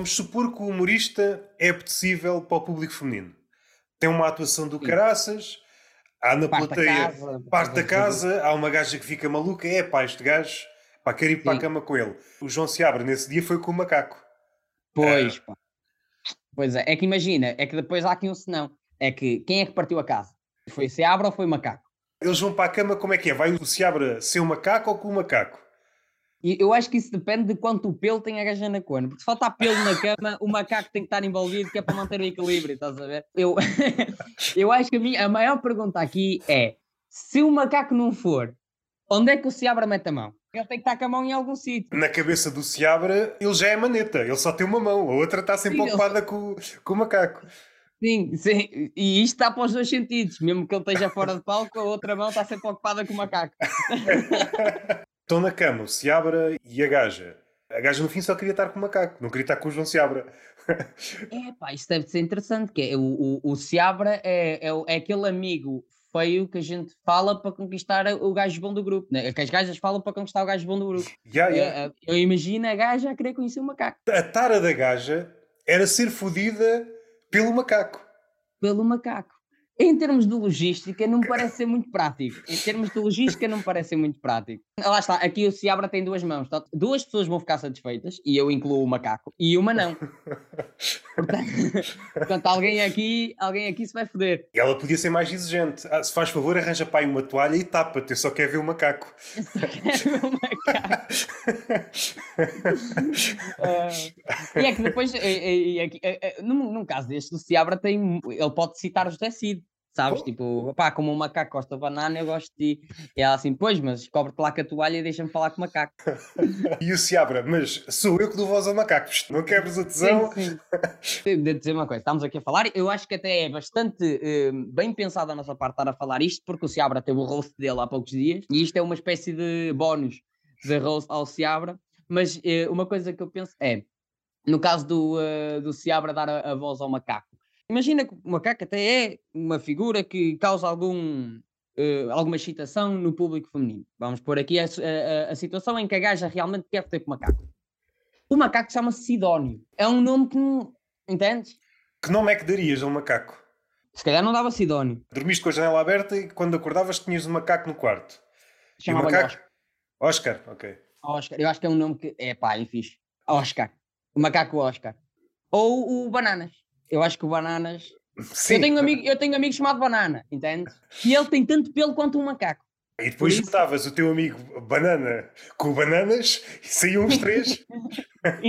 Vamos supor que o humorista é apetecível para o público feminino. Tem uma atuação do caraças, há na Parte da plateia, casa, parte da casa, há uma gaja que fica maluca, é pá, este gajo, pá, quero ir para a Sim. cama com ele. O João Seabra nesse dia foi com o macaco. Pois, pá. Pois é, é que imagina, é que depois há aqui um senão. É que quem é que partiu a casa? Foi Seabra ou foi Macaco? Eles vão para a cama, como é que é? Vai o Seabra ser o macaco ou com o macaco? E eu acho que isso depende de quanto pelo tem a gaja na cona. Porque se faltar pelo na cama, o macaco tem que estar envolvido, que é para manter o equilíbrio, estás a ver? Eu, eu acho que a, minha, a maior pergunta aqui é: se o macaco não for, onde é que o Seabra mete a mão? Ele tem que estar com a mão em algum sítio. Na cabeça do Seabra, ele já é maneta, ele só tem uma mão, a outra está sempre Sim, ocupada com, com o macaco. Sim, sim, e isto está para os dois sentidos. Mesmo que ele esteja fora de palco, a outra mão está sempre ocupada com o macaco. Estão na cama, o Seabra e a gaja. A gaja no fim só queria estar com o macaco, não queria estar com o João Seabra. É pá, isso deve ser interessante. Que é, o, o, o Seabra é, é, é aquele amigo feio que a gente fala para conquistar o gajo bom do grupo, né? que as gajas falam para conquistar o gajo bom do grupo. Ya, ya. Eh, eh, Eu imagino a gaja a querer conhecer o macaco. A tara da gaja era ser fodida pelo macaco. Pelo macaco. Em termos de logística, não me parece ser muito prático. Em termos de logística, não me parece ser muito prático. Lá está, aqui o Seabra tem duas mãos. tá? Duas pessoas vão ficar satisfeitas, e eu incluo o macaco, e uma não. Portanto, portanto, alguém, aqui, alguém aqui se vai foder. E ela podia ser mais exigente. Ah, se faz favor, arranja para aí uma toalha e tapa-te, eu só quero ver o macaco. Eu só quero ver o macaco. Ah, e é que depois, e- e- e eh, eh, num, num caso deste, o Seabra tem, ele pode citar o José Cid, sabes? Oh. Tipo, pá, como o macaco gosta de banana, eu gosto de ti. E ela assim, pois, mas cobre-te lá com a toalha e deixa-me falar com o macaco. E o Seabra, mas sou eu que dou voz ao macaco, não quebres a tesão. Sim, sim. Tenho de dizer uma coisa, estamos aqui a falar, eu acho que até é bastante eh, bem pensado da nossa parte estar a falar isto, porque o Seabra teve o roast dele há poucos dias, e isto é uma espécie de bónus de roast ao Seabra, mas eh, uma coisa que eu penso é, no caso do, eh, do Seabra dar a, a voz ao macaco, imagina que o macaco até é uma figura que causa algum... eh, alguma excitação no público feminino. Vamos pôr aqui a, a- a situação em que a gaja realmente quer ter com o macaco. O macaco chama-se Sidónio. É um nome que não. Entendes? Que nome é que darias a um macaco? Se calhar não dava Sidónio. Dormiste com a janela aberta e quando acordavas tinhas um macaco no quarto. E o macaco? Oscar. Oscar, ok. Oscar. Eu acho que é um nome que. É pá, é fixe. Oscar. O macaco Oscar. Ou o Bananas. Eu acho que o Bananas. Sim. Eu tenho, um amigo, eu tenho um amigo chamado Banana, entende? E ele tem tanto pelo quanto um macaco. E depois juntavas o teu amigo Banana com Bananas e saíam os três.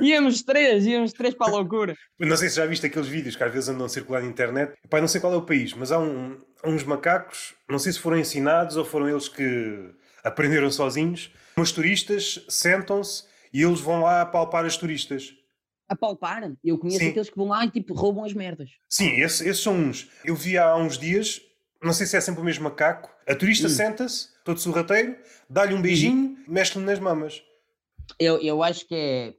Íamos três, íamos três para a loucura. Não sei se já viste aqueles vídeos que às vezes andam a circular na internet. Epá, não sei qual é o país, mas há um- uns macacos, não sei se foram ensinados ou foram eles que aprenderam sozinhos. Uns turistas sentam-se e eles vão lá palpar as turistas. A palpar. Eu conheço Sim. aqueles que vão lá e tipo roubam as merdas. Sim, esses, esses são uns. Eu vi há uns dias, não sei se é sempre o mesmo macaco. A turista Hum. senta-se, todo sorrateiro, dá-lhe um beijinho, mexe-lhe nas mamas. Eu, eu acho que é.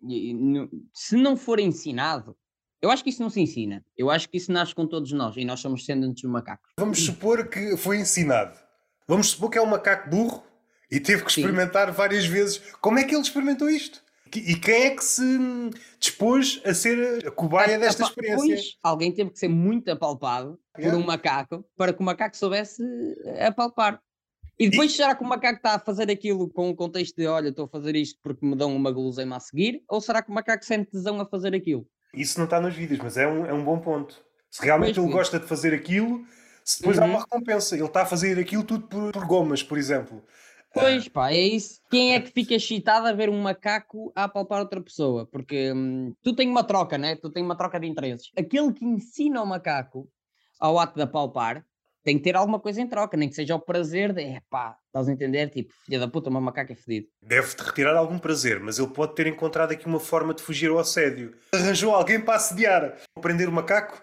Se não for ensinado, eu acho que isso não se ensina. Eu acho que isso nasce com todos nós e nós somos descendentes dos macacos. Vamos supor que foi ensinado. Vamos supor que é um macaco burro e teve que Sim. experimentar várias vezes. Como é que ele experimentou isto? E quem é que se dispôs a ser a cobaia desta experiência? Pois, alguém teve que ser muito apalpado por Yeah. um macaco para que o macaco soubesse apalpar. E depois, será que o macaco está a fazer aquilo com o contexto de olha, estou a fazer isto porque me dão uma guloseima a seguir? Ou será que o macaco sente tesão a fazer aquilo? Isso não está nos vídeos, mas é um, é um bom ponto. Se realmente Pois ele sim. gosta de fazer aquilo, se depois há Uhum. uma recompensa. Ele está a fazer aquilo tudo por, por gomas, por exemplo. Pois pá, é isso. Quem é que fica excitado a ver um macaco a apalpar outra pessoa? Porque hum, tu tens uma troca, né? Tu tens uma troca de interesses. Aquele que ensina o macaco ao ato de apalpar tem que ter alguma coisa em troca, nem que seja o prazer de, é pá, estás a entender? Tipo, filha da puta, uma macaca é fedido. Deve-te retirar algum prazer, mas ele pode ter encontrado aqui uma forma de fugir ao assédio. Arranjou alguém para assediar. Prender o macaco?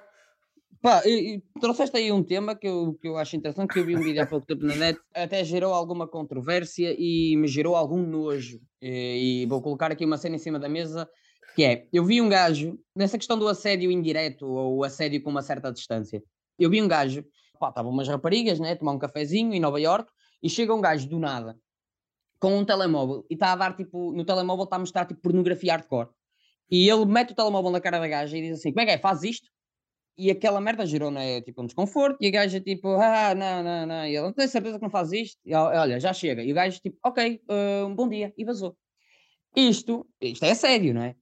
Pá, e, e trouxeste aí um tema que eu, que eu acho interessante, que eu vi um vídeo há pouco tempo na net, até gerou alguma controvérsia e me gerou algum nojo. E, e vou colocar aqui uma cena em cima da mesa, que é, eu vi um gajo, nessa questão do assédio indireto ou assédio com uma certa distância, eu vi um gajo, pá, estavam umas raparigas, né, tomar um cafezinho em Nova York, e chega um gajo do nada, com um telemóvel, e está a dar, tipo, no telemóvel está a mostrar, tipo, pornografia hardcore. E ele mete o telemóvel na cara da gaja e diz assim: como é que é? Faz isto? E aquela merda gerou né, tipo um desconforto. E a gaja tipo, ah, não, não, não. E ele não tem certeza que não faz isto. E, olha, já chega. E o gajo tipo, ok, uh, um bom dia. E vazou. Isto, isto é sério, não é?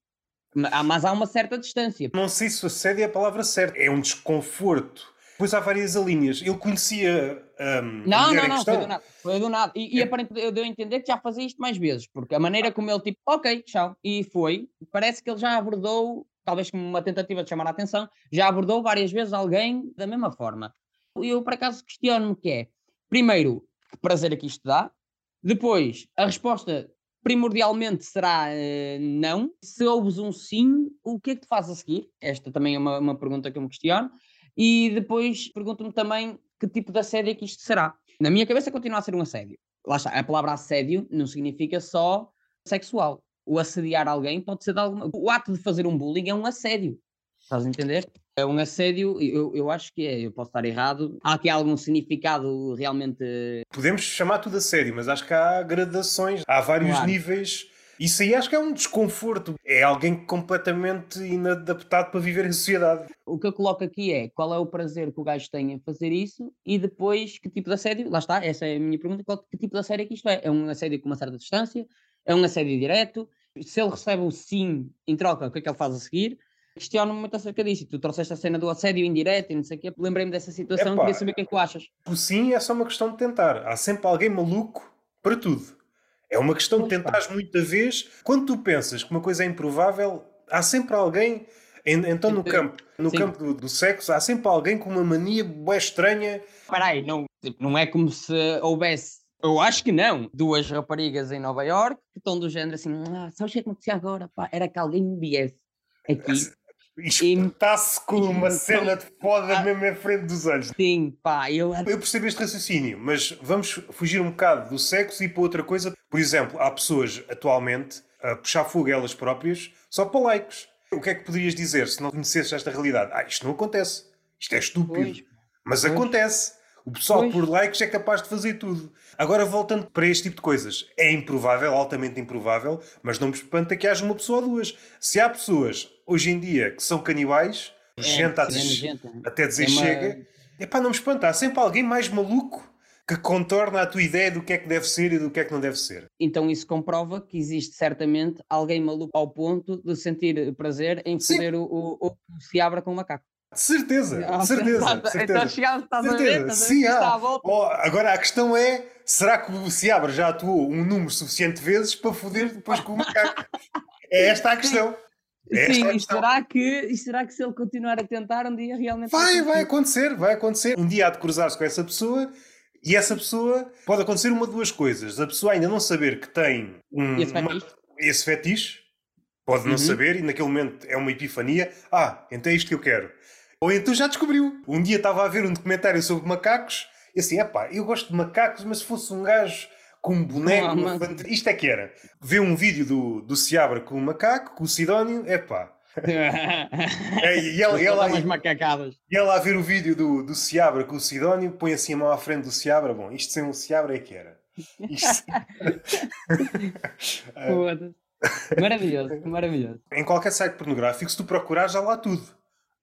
Mas há uma certa distância. Não sei se assédio é a palavra certa. É um desconforto. Depois há várias linhas. Ele conhecia um, não, não, não, foi do nada. Foi do nada. E, e é. aparentemente eu deu a entender que já fazia isto mais vezes, porque a maneira como ele tipo, ok, tchau, e foi, parece que ele já abordou, talvez como uma tentativa de chamar a atenção, já abordou várias vezes alguém da mesma forma. Eu por acaso questiono-me que é, primeiro, que prazer aqui isto dá, depois, a resposta primordialmente será uh, não. Se ouves um sim, o que é que te faz a seguir? Esta também é uma, uma pergunta que eu me questiono. E depois pergunto-me também que tipo de assédio é que isto será. Na minha cabeça continua a ser um assédio. Lá está, a palavra assédio não significa só sexual. O assediar alguém pode ser de alguma... O ato de fazer um bullying é um assédio. Estás a entender? É um assédio, eu, eu acho que é, eu posso estar errado. Há aqui algum significado realmente. Podemos chamar tudo assédio, mas acho que há gradações, há vários claro. níveis isso aí acho que é um desconforto. É alguém completamente inadaptado para viver em sociedade. O que eu coloco aqui é qual é o prazer que o gajo tem em fazer isso e depois que tipo de assédio, lá está, essa é a minha pergunta, qual, que tipo de assédio é que isto é? É um assédio com uma certa distância? É um assédio direto? Se ele recebe o sim em troca, o que é que ele faz a seguir? Questiono-me muito acerca disso. Tu trouxeste a cena do assédio indireto e não sei o quê. Lembrei-me dessa situação e queria saber o que é que tu achas. O sim é só uma questão de tentar. Há sempre alguém maluco para tudo. É uma questão de tentares muita vez. Quando tu pensas que uma coisa é improvável, há sempre alguém. Então, no campo, no campo do, do, sexo, há sempre alguém com uma mania bem estranha. Peraí, não, tipo, não é como se houvesse. Eu acho que não. Duas raparigas em Nova York que estão do género assim: ah, sabes o que acontecia agora? Pá, era que alguém me viesse aqui Espetar-se com uma cena de foda ah, mesmo em frente dos olhos. Sim, pá, eu... Eu percebo este raciocínio, mas vamos fugir um bocado do sexo e para outra coisa. Por exemplo, há pessoas atualmente a puxar fogo elas próprias só para likes. O que é que poderias dizer se não conhecesses esta realidade? Ah, isto não acontece. Isto é estúpido. Pois. Mas pois. acontece. O pessoal pois. por likes é capaz de fazer tudo. Agora, voltando para este tipo de coisas, é improvável, altamente improvável, mas não me espanta que haja uma pessoa ou duas. Se há pessoas hoje em dia que são canibais, é, gente, dizer, até dizer é uma... chega, epá, não me espanta. Há sempre alguém mais maluco que contorna a tua ideia do que é que deve ser e do que é que não deve ser. Então isso comprova que existe certamente alguém maluco ao ponto de sentir prazer em foder o, o, o, se abra com um macaco. De certeza, certeza, então, certeza. Então chegámos, estás certeza. a ver? Sim, há. Oh, agora a questão é, será que o Seabra já atuou um número suficiente de vezes para foder depois com o macaco? é esta a questão. É Sim, e será, que, e será que se ele continuar a tentar, um dia realmente vai, vai acontecer, vai acontecer. Um dia há de cruzar-se com essa pessoa e essa pessoa pode acontecer uma de duas coisas. A pessoa ainda não saber que tem um, esse fetiche, uma, esse fetiche pode não uhum. saber e naquele momento é uma epifania. Ah, então é isto que eu quero. Ou então já descobriu. Um dia estava a ver um documentário sobre macacos e assim, epá, eu gosto de macacos, mas se fosse um gajo com um boneco, não, mas... isto é que era. Vê um vídeo do, do Seabra com o macaco, com o Sidónio, epá. é, e ela, ela, e, e ela a ver o vídeo do, do Seabra com o Sidónio, põe assim a mão à frente do Seabra. Bom, isto sem um Seabra é que era. Isto... maravilhoso, maravilhoso. Em qualquer site pornográfico, se tu procurares, já lá tudo.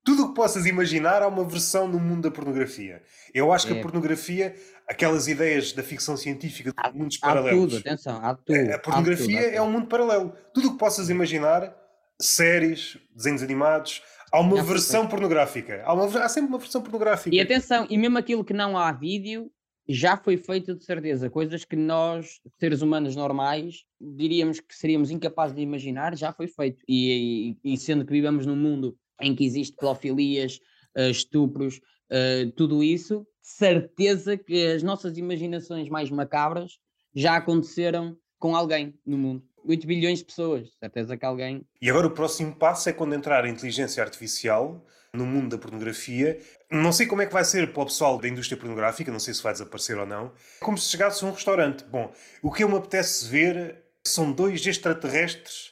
Tudo o que possas imaginar há uma versão no mundo da pornografia. Eu acho é. que a é. pornografia, aquelas ideias da ficção científica de há, mundos há paralelos. Tudo, atenção, há tudo. A pornografia tudo, é um mundo paralelo. Tudo o que possas imaginar, séries, desenhos animados, há uma versão pornográfica. Há, uma, há sempre uma versão pornográfica. E atenção, e mesmo aquilo que não há vídeo, já foi feito de certeza. Coisas que nós, seres humanos normais, diríamos que seríamos incapazes de imaginar, já foi feito. E, e, e sendo que vivemos num mundo em que existe pedofilias, uh, estupros, uh, tudo isso, certeza que as nossas imaginações mais macabras já aconteceram com alguém no mundo. 8 bilhões de pessoas, certeza que alguém. E agora o próximo passo é quando entrar a inteligência artificial no mundo da pornografia. Não sei como é que vai ser para o pessoal da indústria pornográfica, não sei se vai desaparecer ou não. Como se chegasse a um restaurante. Bom, o que eu me apetece ver são dois extraterrestres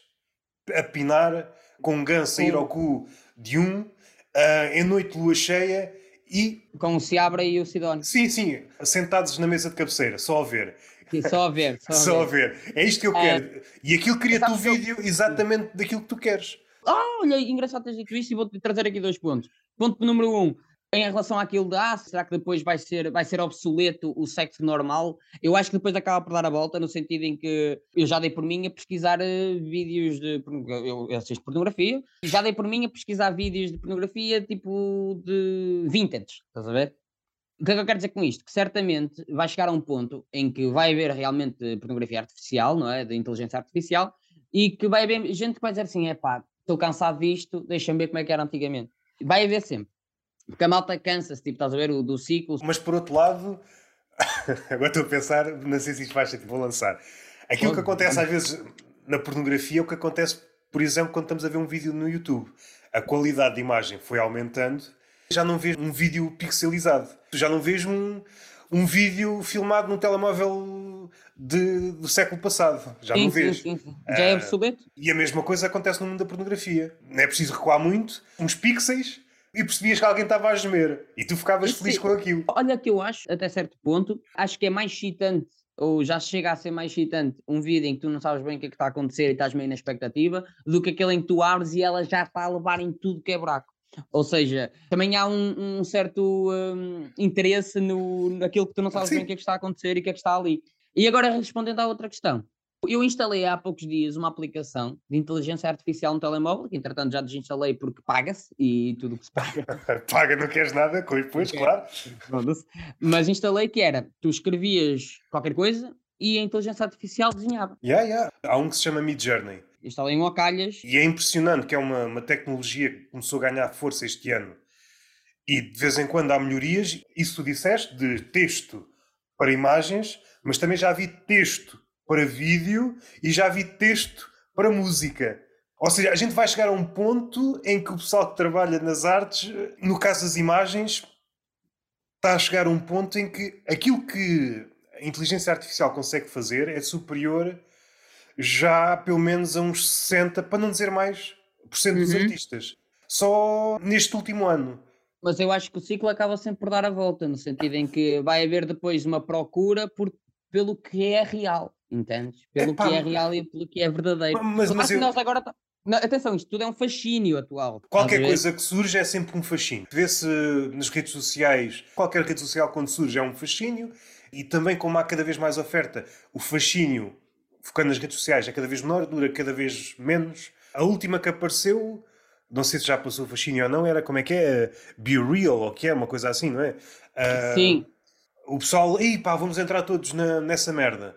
a pinar com um ganso a ir ao cu de um, uh, em noite de lua cheia e. Com o Seabra e o Sidónio. Sim, sim, sentados na mesa de cabeceira, só a ver. Sim, só a ver. Só, só a ver. É isto que eu quero. É, e aquilo cria-te o vídeo exatamente daquilo que tu queres. Ah, olha, engraçado teres dito isso e vou-te trazer aqui dois pontos. Ponto número um, em relação àquilo de ah, será que depois vai ser, vai ser obsoleto o sexo normal? Eu acho que depois acaba por dar a volta, no sentido em que eu já dei por mim a pesquisar uh, vídeos de. Eu, eu assisto pornografia, já dei por mim a pesquisar vídeos de pornografia tipo de vintage, estás a ver? O que é que eu quero dizer com isto? Que certamente vai chegar a um ponto em que vai haver realmente pornografia artificial, não é? De inteligência artificial, e que vai haver gente que vai dizer assim: é pá, estou cansado disto, deixa-me ver como é que era antigamente. Vai haver sempre. Porque a malta cansa-se, tipo, estás a ver, o, do ciclo. Mas por outro lado, agora estou a pensar, não sei se isto faz sentido, vou lançar. Aquilo Pode. que acontece às vezes na pornografia é o que acontece, por exemplo, quando estamos a ver um vídeo no YouTube. A qualidade de imagem foi aumentando, já não vês um vídeo pixelizado. Já não vês um, um vídeo filmado num telemóvel de, do século passado. Já sim, não vês. Sim, sim, Já é ah, obsoleto. E a mesma coisa acontece no mundo da pornografia. Não é preciso recuar muito, uns pixels e percebias que alguém estava a gemer e tu ficavas Isso feliz com aquilo. Olha, que eu acho, até certo ponto, acho que é mais excitante ou já chega a ser mais excitante um vídeo em que tu não sabes bem o que é que está a acontecer e estás meio na expectativa, do que aquele em que tu abres e ela já está a levar em tudo que é buraco. Ou seja, também há um, um certo um, interesse no, naquilo que tu não sabes Sim. bem o que é que está a acontecer e o que é que está ali. E agora respondendo à outra questão, eu instalei há poucos dias uma aplicação de inteligência artificial no telemóvel, que entretanto já desinstalei porque paga-se e tudo o que se paga. paga, não queres nada, pois, claro. Mas instalei que era, tu escrevias qualquer coisa e a inteligência artificial desenhava. Yeah, yeah. Há um que se chama Mid Journey. Instalei em Ocalhas. E é impressionante que é uma, uma tecnologia que começou a ganhar força este ano. E de vez em quando há melhorias. Isso tu disseste de texto para imagens, mas também já vi texto para vídeo e já vi texto para música. Ou seja, a gente vai chegar a um ponto em que o pessoal que trabalha nas artes, no caso das imagens, está a chegar a um ponto em que aquilo que a inteligência artificial consegue fazer é superior já pelo menos a uns 60, para não dizer mais, por cento dos uhum. artistas. Só neste último ano. Mas eu acho que o ciclo acaba sempre por dar a volta, no sentido em que vai haver depois uma procura por, pelo que é real. Entendes? Pelo Epá, que é real e pelo que é verdadeiro. Mas, mas eu... nós agora. Não, atenção, isto tudo é um fascínio atual. Qualquer coisa que surge é sempre um fascínio. Vê-se nas redes sociais, qualquer rede social quando surge é um fascínio, e também como há cada vez mais oferta, o fascínio, focando nas redes sociais, é cada vez menor, dura cada vez menos. A última que apareceu, não sei se já passou o fascínio ou não, era como é que é? Be Real, ou que é, uma coisa assim, não é? Uh, Sim. O pessoal, ei pá, vamos entrar todos na, nessa merda.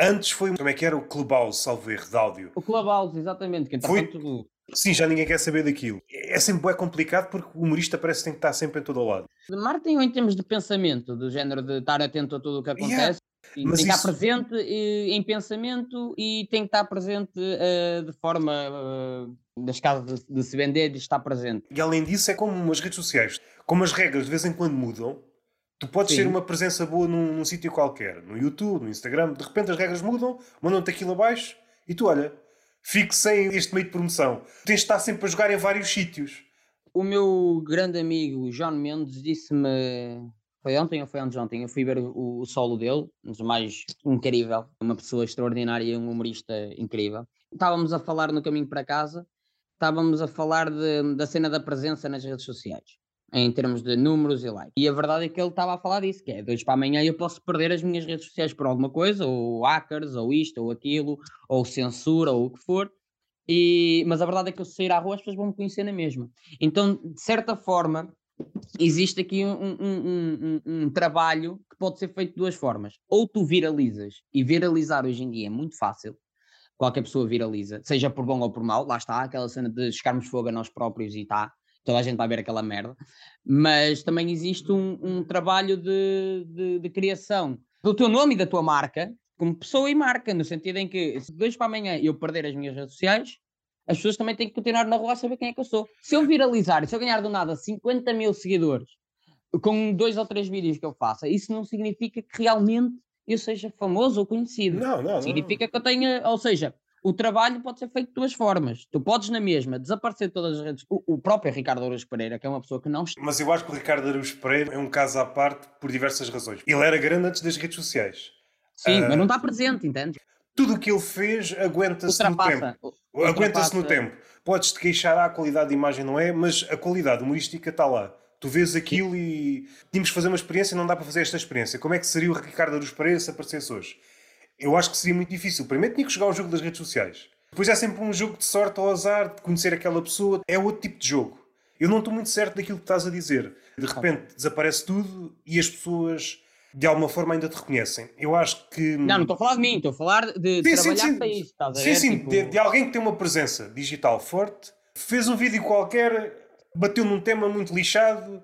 Antes foi, como é que era o Clubhouse, salvo erro, de áudio? O Clubhouse, exatamente, que foi... tudo... Sim, já ninguém quer saber daquilo. É sempre é complicado porque o humorista parece que tem que estar sempre em todo o lado. Martin, em termos de pensamento, do género de estar atento a tudo o que acontece, yeah. tem que estar presente em pensamento e tem que estar presente uh, de forma, uh, das casas de, de, se vender, de estar presente. E além disso, é como as redes sociais. Como as regras de vez em quando mudam, Tu podes Sim. ser uma presença boa num, num sítio qualquer, no YouTube, no Instagram, de repente as regras mudam, mandam-te aquilo abaixo e tu, olha, fique sem este meio de promoção. Tens de estar sempre a jogar em vários sítios. O meu grande amigo João Mendes disse-me. Foi ontem ou foi antes de ontem? Eu fui ver o, o solo dele, um dos mais incrível, uma pessoa extraordinária, um humorista incrível. Estávamos a falar no caminho para casa, estávamos a falar de, da cena da presença nas redes sociais em termos de números e likes. E a verdade é que ele estava a falar disso, que é dois para amanhã eu posso perder as minhas redes sociais por alguma coisa, ou hackers, ou isto, ou aquilo, ou censura, ou o que for. E, mas a verdade é que eu sair à rua as pessoas vão me conhecer na mesma. Então, de certa forma, existe aqui um, um, um, um, trabalho que pode ser feito de duas formas. Ou tu viralizas, e viralizar hoje em dia é muito fácil, qualquer pessoa viraliza, seja por bom ou por mal, lá está, aquela cena de chegarmos fogo a nós próprios e está, toda a gente vai ver aquela merda, mas também existe um, um trabalho de, de, de, criação do teu nome e da tua marca, como pessoa e marca, no sentido em que se dois para amanhã eu perder as minhas redes sociais, as pessoas também têm que continuar na rua a saber quem é que eu sou. Se eu viralizar, se eu ganhar do nada 50 mil seguidores com dois ou três vídeos que eu faça, isso não significa que realmente eu seja famoso ou conhecido. Não, não. Significa não. que eu tenha, ou seja, o trabalho pode ser feito de duas formas. Tu podes, na mesma, desaparecer de todas as redes. O, o próprio Ricardo Araújo Pereira, que é uma pessoa que não. Mas eu acho que o Ricardo Araújo Pereira é um caso à parte por diversas razões. Ele era grande antes das redes sociais. Sim, uh... mas não está presente, entende? tudo o que ele fez aguenta-se no tempo. Aguenta-se no tempo. Podes-te queixar, ah, a qualidade de imagem não é, mas a qualidade humorística está lá. Tu vês aquilo e tínhamos que fazer uma experiência e não dá para fazer esta experiência. Como é que seria o Ricardo Aruz Pereira se aparecesse hoje? Eu acho que seria muito difícil. Primeiro tinha que jogar o jogo das redes sociais. Depois é sempre um jogo de sorte ou azar, de conhecer aquela pessoa. É outro tipo de jogo. Eu não estou muito certo daquilo que estás a dizer. De repente desaparece tudo e as pessoas de alguma forma ainda te reconhecem. Eu acho que. Não, não estou a falar de mim, estou a falar de, sim, trabalhar sim, sim. isso. Estás sim, sim, tipo... de, de, alguém que tem uma presença digital forte, fez um vídeo qualquer, bateu num tema muito lixado,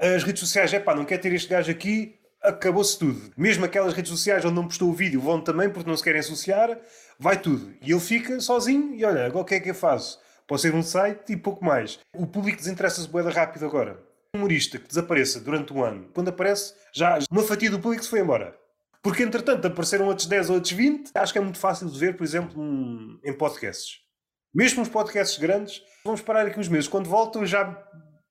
as redes sociais, é pá, não quer ter este gajo aqui, acabou-se tudo. Mesmo aquelas redes sociais onde não postou o vídeo vão também porque não se querem associar, vai tudo. E ele fica sozinho e olha, agora o que é que eu faço? Posso ser um site e pouco mais. O público desinteressa-se boeda rápido agora. Um humorista que desapareça durante um ano, quando aparece, já uma fatia do público se foi embora. Porque entretanto apareceram outros 10 ou outros 20. Acho que é muito fácil de ver, por exemplo, em podcasts. Mesmo os podcasts grandes, vamos parar aqui uns meses. Quando voltam já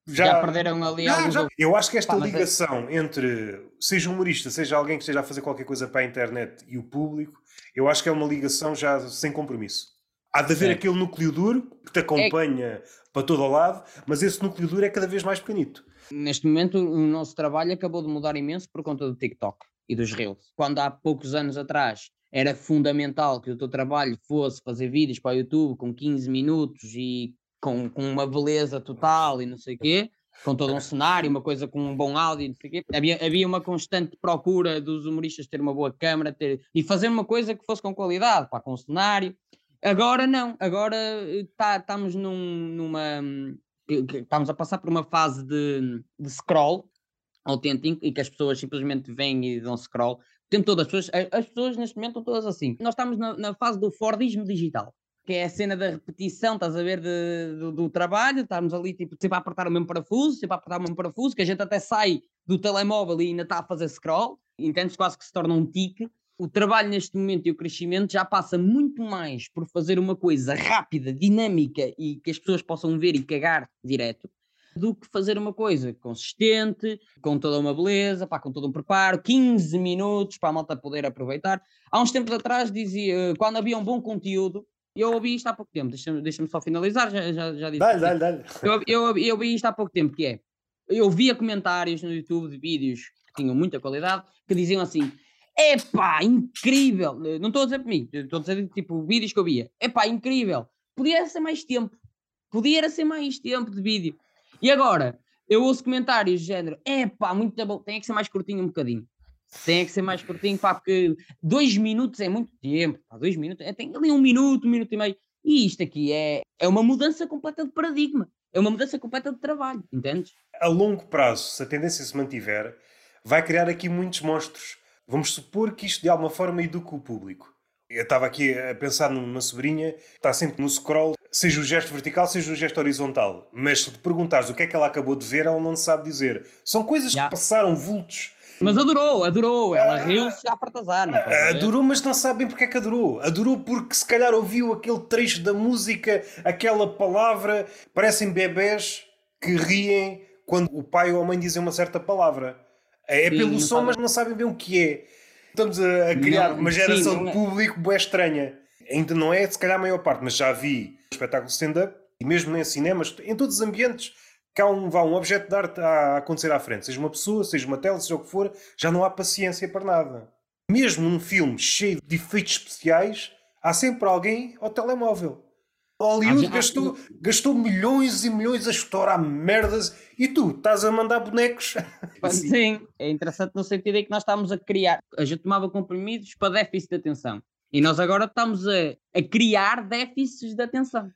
já, já, perderam ali já, já. Eu acho que esta Pá, é ligação é... entre seja humorista, seja alguém que esteja a fazer qualquer coisa para a internet e o público, eu acho que é uma ligação já sem compromisso. Há de haver aquele núcleo duro que te acompanha é... para todo o lado, mas esse núcleo duro é cada vez mais pequenito. Neste momento, o nosso trabalho acabou de mudar imenso por conta do TikTok e dos Reels. Quando há poucos anos atrás era fundamental que o teu trabalho fosse fazer vídeos para o YouTube com 15 minutos e com, com uma beleza total e não sei o quê, com todo um cenário, uma coisa com um bom áudio, não sei o quê. Havia, havia uma constante procura dos humoristas ter uma boa câmera ter, e fazer uma coisa que fosse com qualidade, pá, com um cenário. Agora não, agora tá, estamos num, numa. Estamos a passar por uma fase de, de scroll autêntico e que as pessoas simplesmente vêm e dão scroll. Tem todas as pessoas, as pessoas neste momento estão todas assim. Nós estamos na, na fase do Fordismo digital que é a cena da repetição, estás a ver, de, do, do, trabalho, estamos ali tipo, sempre a apertar o mesmo parafuso, sempre a apertar o mesmo parafuso, que a gente até sai do telemóvel e ainda está a fazer scroll, entendes? Quase que se torna um tique. O trabalho neste momento e o crescimento já passa muito mais por fazer uma coisa rápida, dinâmica e que as pessoas possam ver e cagar direto, do que fazer uma coisa consistente, com toda uma beleza, pá, com todo um preparo, 15 minutos para a malta poder aproveitar. Há uns tempos atrás dizia, quando havia um bom conteúdo, eu ouvi isto há pouco tempo, deixa-me deixa só finalizar, já, já, já disse. Dá-lhe, dá-lhe, dá-lhe. Eu, eu, eu ouvi isto há pouco tempo, que é, eu via comentários no YouTube de vídeos que tinham muita qualidade, que diziam assim, epá, incrível, não estou a dizer para mim, estou a dizer tipo vídeos que eu via, epá, incrível, podia ser mais tempo, podia ser mais tempo de vídeo. E agora, eu ouço comentários de género, epá, muito bom, tem que ser mais curtinho um bocadinho. Tem que ser mais curtinho, pá, porque dois minutos é muito tempo. Pá, dois minutos, é, tem ali um minuto, um minuto e meio. E isto aqui é, é uma mudança completa de paradigma. É uma mudança completa de trabalho, entendes? A longo prazo, se a tendência se mantiver, vai criar aqui muitos monstros. Vamos supor que isto de alguma forma educa o público. Eu estava aqui a pensar numa sobrinha, está sempre no scroll, seja o gesto vertical, seja o gesto horizontal. Mas se te perguntares o que é que ela acabou de ver, ela não sabe dizer. São coisas que passaram vultos mas adorou, adorou. Ela ah, riu-se à partazana. Adorou, mas não sabem porque é que adorou. Adorou porque se calhar ouviu aquele trecho da música, aquela palavra. Parecem bebés que riem quando o pai ou a mãe dizem uma certa palavra. É, é sim, pelo som, sabe. mas não sabem bem o que é. Estamos a, a criar não, uma geração sim, de é. público boa estranha. Ainda não é, se calhar, a maior parte, mas já vi espetáculo stand-up e mesmo em cinemas, em todos os ambientes que há um, vá, um objeto de arte a acontecer à frente, seja uma pessoa, seja uma tela, seja o que for, já não há paciência para nada. Mesmo num filme cheio de efeitos especiais, há sempre alguém ao telemóvel. Hollywood gastou, gastou milhões e milhões a estourar merdas e tu estás a mandar bonecos. Sim, é interessante no sentido em que nós estamos a criar. A gente tomava comprimidos para déficit de atenção. E nós agora estamos a, a criar déficits de atenção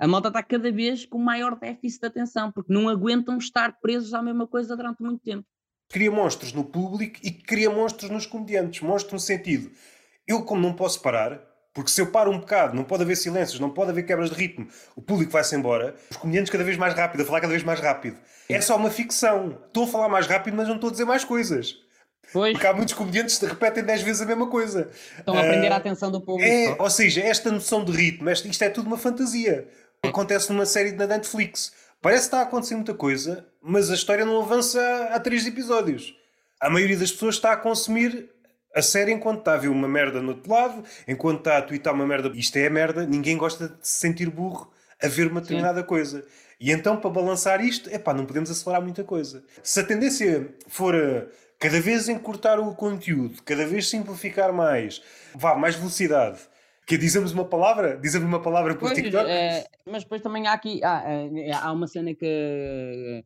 a malta está cada vez com maior déficit de atenção, porque não aguentam estar presos à mesma coisa durante muito tempo. Cria monstros no público e cria monstros nos comediantes. Monstros no sentido, eu como não posso parar, porque se eu paro um bocado, não pode haver silêncios, não pode haver quebras de ritmo, o público vai-se embora, os comediantes cada vez mais rápido, a falar cada vez mais rápido. É só uma ficção. Estou a falar mais rápido, mas não estou a dizer mais coisas. Pois. Porque há muitos comediantes que repetem 10 vezes a mesma coisa. Estão a aprender uh, a atenção do público. É, ou seja, esta noção de ritmo, isto é tudo uma fantasia acontece numa série da Netflix. Parece que está a acontecer muita coisa, mas a história não avança há três episódios. A maioria das pessoas está a consumir a série enquanto está a ver uma merda no outro lado, enquanto está a twittar uma merda, isto é a merda, ninguém gosta de se sentir burro a ver uma determinada Sim. coisa. E então, para balançar isto, é pá, não podemos acelerar muita coisa. Se a tendência for a cada vez encurtar o conteúdo, cada vez simplificar mais, vá, mais velocidade. Que dizemos uma palavra? Dizemos uma palavra por pois, TikTok? É, mas depois também há aqui há, é, há uma cena que,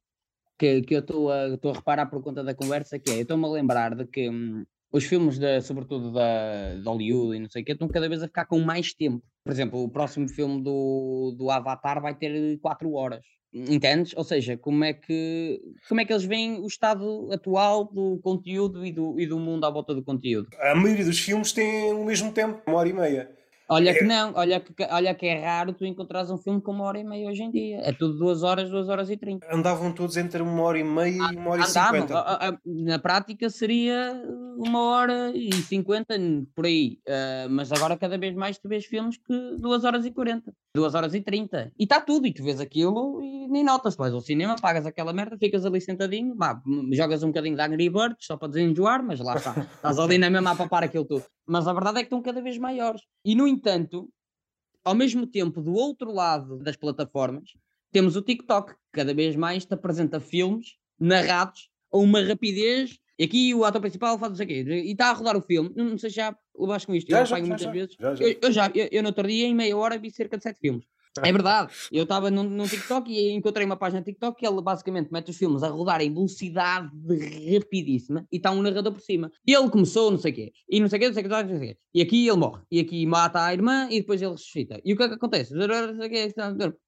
que, que eu estou a, a reparar por conta da conversa, que é, eu estou-me a lembrar de que hum, os filmes, de, sobretudo da, de Hollywood e não sei o que, estão cada vez a ficar com mais tempo. Por exemplo, o próximo filme do, do Avatar vai ter 4 horas. Entendes? Ou seja, como é, que, como é que eles veem o estado atual do conteúdo e do, e do mundo à volta do conteúdo? A maioria dos filmes tem o mesmo tempo, uma hora e meia. Olha é... que não, olha que, olha que é raro tu encontrares um filme com uma hora e meia hoje em dia. É tudo duas horas, duas horas e trinta. Andavam todos entre uma hora e meia e uma hora e cinquenta. Na prática seria uma hora e cinquenta por aí. Uh, mas agora cada vez mais tu vês filmes que duas horas e quarenta, duas horas e trinta. E está tudo, e tu vês aquilo e nem notas. Tu vais ao cinema, pagas aquela merda, ficas ali sentadinho, bah, jogas um bocadinho de Angry Birds só para desenjoar, mas lá está. Estás ali na mesma a papar aquilo tudo. Mas a verdade é que estão cada vez maiores. E no entanto, ao mesmo tempo, do outro lado das plataformas, temos o TikTok, que cada vez mais te apresenta filmes narrados a uma rapidez. E aqui o ator principal faz o quê? E está a rodar o filme. Não sei se já levaste com isto. Já, eu já, já, muitas já, vezes. Já, eu, eu, já, eu, eu no outro dia, em meia hora, vi cerca de sete filmes. É verdade. Eu estava num, num, TikTok e encontrei uma página TikTok que ele basicamente mete os filmes a rodar em velocidade rapidíssima e está um narrador por cima. E ele começou, não sei o quê, e não sei o quê, não sei o quê, não sei o quê. E aqui ele morre. E aqui mata a irmã e depois ele ressuscita. E o que é que acontece?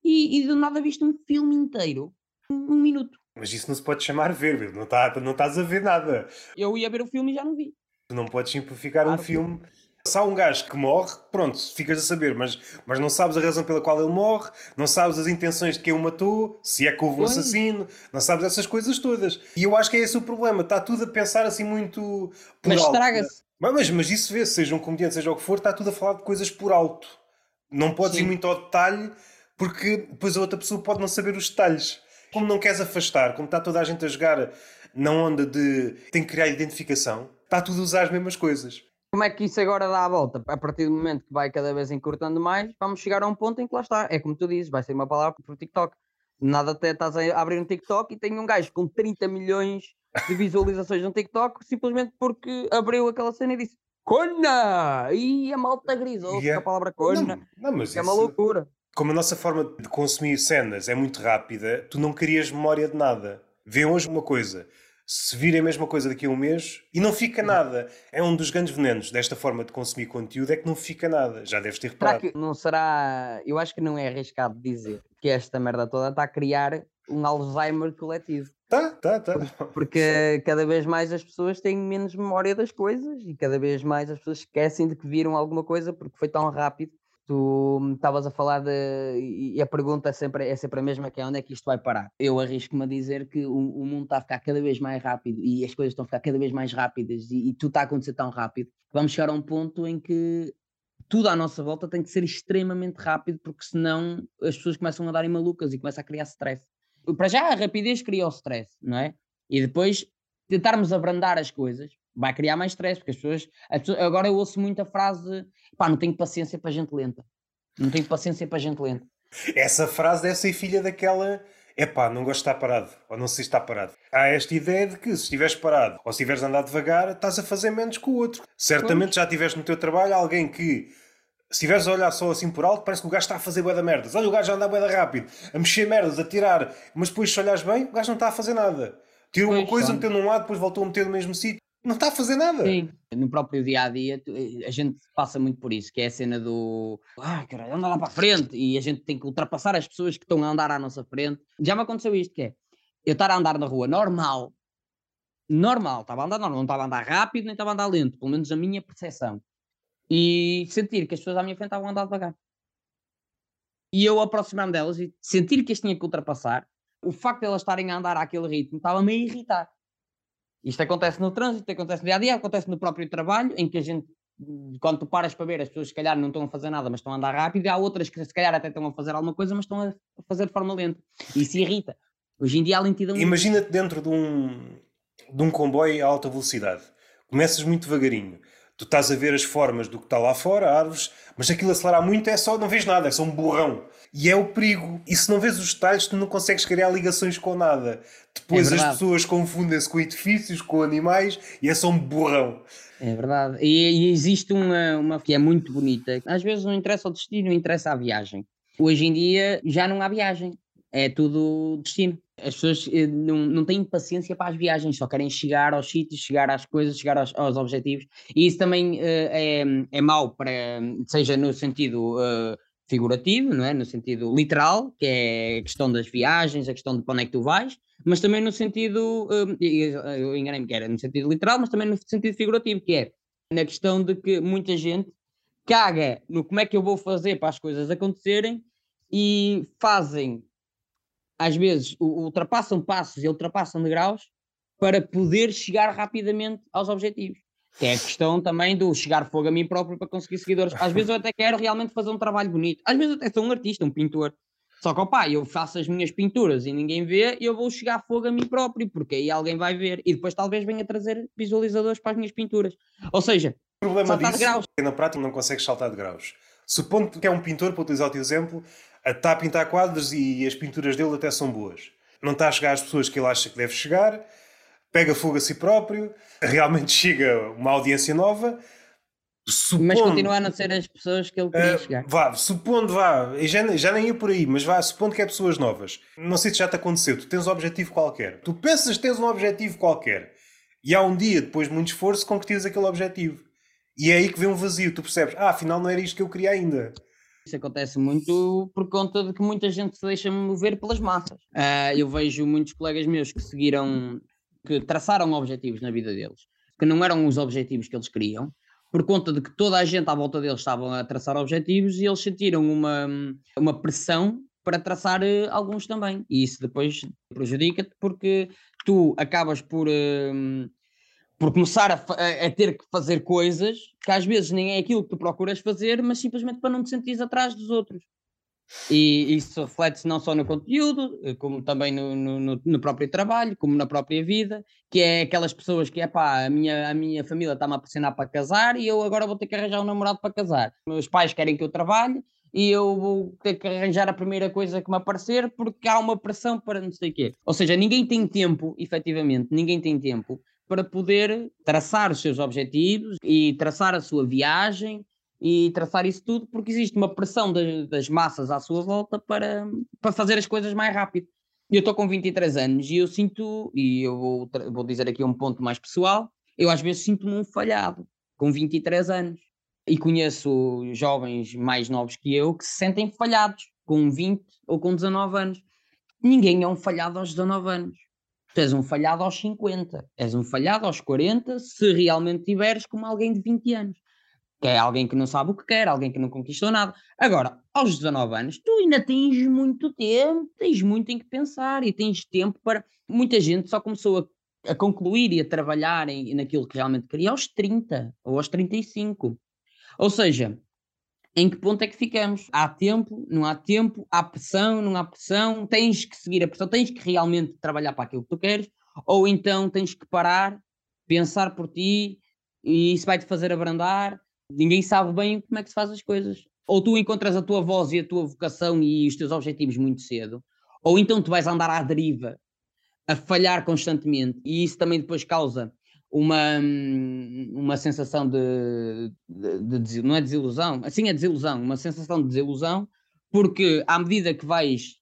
E, e do nada viste um filme inteiro. Um, minuto. Mas isso não se pode chamar ver, não, tá, não estás a ver nada. Eu ia ver o filme e já não vi. Tu não podes simplificar claro um filme. Se há um gajo que morre, pronto, ficas a saber, mas, mas não sabes a razão pela qual ele morre, não sabes as intenções de quem o matou, se é que houve um assassino, não sabes essas coisas todas. E eu acho que é esse o problema, está tudo a pensar assim muito por mas estraga-se. Mas, mas isso vê, seja um comediante, seja o que for, está tudo a falar de coisas por alto. Não podes Sim. ir muito ao detalhe, porque depois a outra pessoa pode não saber os detalhes. Como não queres afastar, como está toda a gente a jogar na onda de tem que criar identificação, está tudo a usar as mesmas coisas. Como é que isso agora dá a volta? A partir do momento que vai cada vez encurtando mais, vamos chegar a um ponto em que lá está. É como tu dizes, vai ser uma palavra para o TikTok. Nada até estás a abrir um TikTok e tem um gajo com 30 milhões de visualizações no TikTok simplesmente porque abriu aquela cena e disse Cona! E a malta grisou yeah. a palavra cona. Não, não, é uma loucura. Como a nossa forma de consumir cenas é muito rápida, tu não querias memória de nada. Vê hoje uma coisa, se vir a mesma coisa daqui a um mês e não fica nada. É um dos grandes venenos desta forma de consumir conteúdo, é que não fica nada. Já deves ter reparado. Será que não será. Eu acho que não é arriscado dizer que esta merda toda está a criar um Alzheimer coletivo. Tá, tá, tá. Porque cada vez mais as pessoas têm menos memória das coisas e cada vez mais as pessoas esquecem de que viram alguma coisa porque foi tão rápido tu estavas a falar de. E a pergunta é sempre, é sempre a mesma: que é onde é que isto vai parar? Eu arrisco-me a dizer que o, o, mundo está a ficar cada vez mais rápido e as coisas estão a ficar cada vez mais rápidas e, e tudo está a acontecer tão rápido. Vamos chegar a um ponto em que tudo à nossa volta tem que ser extremamente rápido, porque senão as pessoas começam a darem malucas e começam a criar stress. Para já, a rapidez cria o stress, não é? E depois tentarmos abrandar as coisas vai criar mais stress, porque as pessoas, as pessoas, Agora eu ouço muita frase: pá, não tenho paciência para gente lenta. Não tenho paciência para gente lenta. Essa frase deve ser filha daquela. É pá, não gosto de estar parado, ou não sei se está parado. Há esta ideia de que se estiveres parado ou se estiveres a andar devagar, estás a fazer menos que o outro. Certamente já tiveste no teu trabalho alguém que, se estiveres a olhar só assim por alto, parece que o gajo está a fazer bué da merdas. Olha, o gajo anda bué da rápido, a mexer merdas, a tirar, mas depois se olhares bem, o gajo não está a fazer nada. Tirou uma coisa, meteu num lado, depois voltou a meter no mesmo sítio não está a fazer nada. Sim, no próprio dia a dia a gente passa muito por isso, que é a cena do ah, caralho, anda lá para a frente e a gente tem que ultrapassar as pessoas que estão a andar à nossa frente. Já me aconteceu isto, que é eu estar a andar na rua normal, normal, estava a andar normal, não estava a andar rápido nem estava a andar lento, pelo menos a minha percepção, e sentir que as pessoas à minha frente estavam a andar devagar. E eu aproximar-me delas e sentir que as tinha que ultrapassar, o facto de elas estarem a andar àquele ritmo estava-me a irritar. Isto acontece no trânsito, acontece no dia a dia, acontece no próprio trabalho, em que a gente, quando tu paras para ver, as pessoas se calhar não estão a fazer nada, mas estão a andar rápido, e há outras que se calhar até estão a fazer alguma coisa, mas estão a fazer de forma lenta. E isso irrita. Hoje em dia a lentidão. Imagina-te dentro de um, de um comboio a alta velocidade, começas muito devagarinho. Tu estás a ver as formas do que está lá fora, árvores, mas aquilo acelerar muito é só, não vês nada, é só um borrão. E é o perigo. E se não vês os detalhes, tu não consegues criar ligações com nada. Depois é as pessoas confundem-se com edifícios, com animais, e é só um borrão. É verdade. E, e, existe uma, uma que é muito bonita. Às vezes não interessa o destino, interessa a viagem. Hoje em dia já não há viagem. É tudo destino. As pessoas eh, não, não têm paciência para as viagens, só querem chegar aos sítios, chegar às coisas, chegar aos, aos objetivos. E isso também uh, é, é mau, para, seja no sentido uh, figurativo, não é? no sentido literal, que é a questão das viagens, a questão de para onde é que tu vais, mas também no sentido, uh, eu enganei-me que era no sentido literal, mas também no sentido figurativo, que é na questão de que muita gente caga no como é que eu vou fazer para as coisas acontecerem e fazem às vezes ultrapassam passos e ultrapassam degraus para poder chegar rapidamente aos objetivos. Que é a questão também do chegar fogo a mim próprio para conseguir seguidores. Às vezes eu até quero realmente fazer um trabalho bonito. Às vezes eu até sou um artista, um pintor. Só que, opá, eu faço as minhas pinturas e ninguém vê, eu vou chegar fogo a mim próprio, porque aí alguém vai ver. E depois talvez venha trazer visualizadores para as minhas pinturas. Ou seja, o problema disso é que na prática não consegues saltar de graus. Supondo que é um pintor, para utilizar o teu exemplo, está a pintar quadros e as pinturas dele até são boas. Não está a chegar às pessoas que ele acha que deve chegar, pega fogo a si próprio, realmente chega uma audiência nova. Supondo, mas continua a não ser as pessoas que ele queria uh, chegar. Vá, supondo, vá, já, já nem ia por aí, mas vá, supondo que é pessoas novas. Não sei se já te aconteceu, tu tens um objetivo qualquer. Tu pensas que tens um objetivo qualquer. E há um dia, depois de muito esforço, concretizas aquele objetivo. E é aí que vem um vazio. Tu percebes, ah, afinal não era isto que eu queria ainda. Isso acontece muito por conta de que muita gente se deixa mover pelas massas. Uh, eu vejo muitos colegas meus que seguiram, que traçaram objetivos na vida deles, que não eram os objetivos que eles queriam, por conta de que toda a gente à volta deles estava a traçar objetivos e eles sentiram uma, uma pressão para traçar uh, alguns também. E isso depois prejudica-te porque tu acabas por. Uh, por começar a, a, ter que fazer coisas que às vezes nem é aquilo que tu procuras fazer, mas simplesmente para não te sentires atrás dos outros. E isso reflete-se não só no conteúdo, eh, como também no, no, no, próprio trabalho, como na própria vida, que é aquelas pessoas que é pá, a minha, a minha família está-me a pressionar para casar e eu agora vou ter que arranjar um namorado para casar. Meus pais querem que eu trabalhe e eu vou ter que arranjar a primeira coisa que me aparecer porque há uma pressão para não sei o quê. Ou seja, ninguém tem tempo, efetivamente, ninguém tem tempo para poder traçar os seus objetivos e traçar a sua viagem e traçar isso tudo, porque existe uma pressão das, das massas à sua volta para, para fazer as coisas mais rápido. Eu estou com 23 anos e eu sinto, e eu vou, vou dizer aqui um ponto mais pessoal, eu às vezes sinto-me um falhado com 23 anos. E conheço jovens mais novos que eu que se sentem falhados com 20 ou com 19 anos. Ninguém é um falhado aos 19 anos tu és um falhado aos 50, és um falhado aos 40, se realmente tiveres como alguém de 20 anos. Que é alguém que não sabe o que quer, alguém que não conquistou nada. Agora, aos 19 anos, tu ainda tens muito tempo, tens muito em que pensar e tens tempo para. Muita gente só começou a, a concluir e a trabalhar em, naquilo que realmente queria aos 30 ou aos 35. Ou seja, em que ponto é que ficamos? Há tempo, não há tempo, há pressão, não há pressão, tens que seguir a pressão, tens que realmente trabalhar para aquilo que tu queres, ou então tens que parar, pensar por ti, e isso vai-te fazer abrandar. Ninguém sabe bem como é que se faz as coisas. Ou tu encontras a tua voz e a tua vocação e os teus objetivos muito cedo, ou então tu vais andar à deriva, a falhar constantemente, e isso também depois causa uma, uma sensação de, de, de, não é desilusão, assim é desilusão, uma sensação de desilusão, porque à medida que vais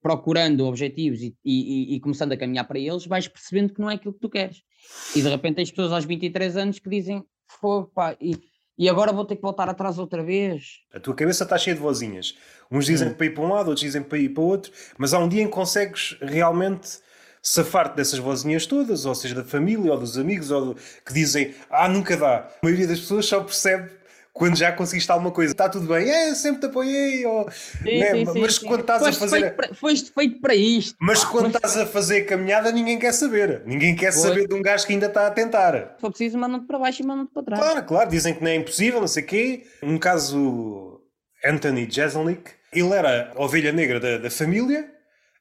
procurando objetivos e, e, e, começando a caminhar para eles, vais percebendo que não é aquilo que tu queres. E de repente tens pessoas aos 23 anos que dizem, pá, e, e agora vou ter que voltar atrás outra vez. A tua cabeça está cheia de vozinhas. Uns dizem hum. para ir para um lado, outros dizem para ir para o outro, mas há um dia em que consegues realmente safar-te dessas vozinhas todas, ou seja, da família ou dos amigos, ou do, que dizem, ah, nunca dá. A maioria das pessoas só percebe quando já conseguiste alguma coisa. Está tudo bem, é, sempre te apoiei, ou, sim, né? sim, mas sim, quando estás a fazer. Feito para, foste feito para isto. Mas quando mas... estás a fazer caminhada, ninguém quer saber. Ninguém quer Foi. saber de um gajo que ainda está a tentar. For preciso, mandam-te para baixo e mandam-te para trás. Claro, claro, dizem que não é impossível, não sei o quê. Um caso, Anthony Jeselnik, ele era a ovelha negra da, da família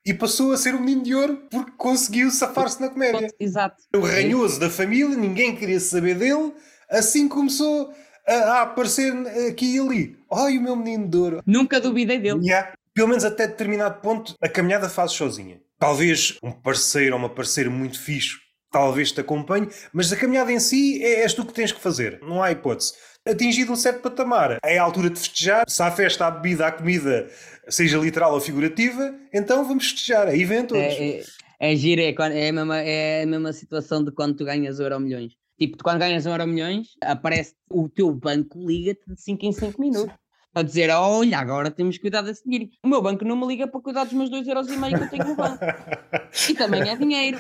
e passou a ser um menino de ouro porque conseguiu safar-se na comédia. Exato. O ranhoso da família, ninguém queria saber dele, assim começou a, aparecer aqui e ali. Ai, o meu menino de ouro. Nunca duvidei dele. Yeah. Pelo menos até determinado ponto, a caminhada faz sozinha. Talvez um parceiro ou uma parceira muito fixe talvez te acompanhe, mas a caminhada em si é, és tu que tens que fazer, não há hipótese. Atingido um certo patamar, é a altura de festejar, se há festa, há bebida, há comida, seja literal ou figurativa, então vamos festejar, aí vem todos. É, é, é giro, é, é, a mesma, é a mesma situação de quando tu ganhas euro milhões. Tipo, quando ganhas um euro milhões, aparece o teu banco liga-te de 5 em 5 minutos a dizer: olha, agora temos que cuidar desse dinheiro. O meu banco não me liga para cuidar dos meus 2,5€ que eu tenho no banco. E também é dinheiro.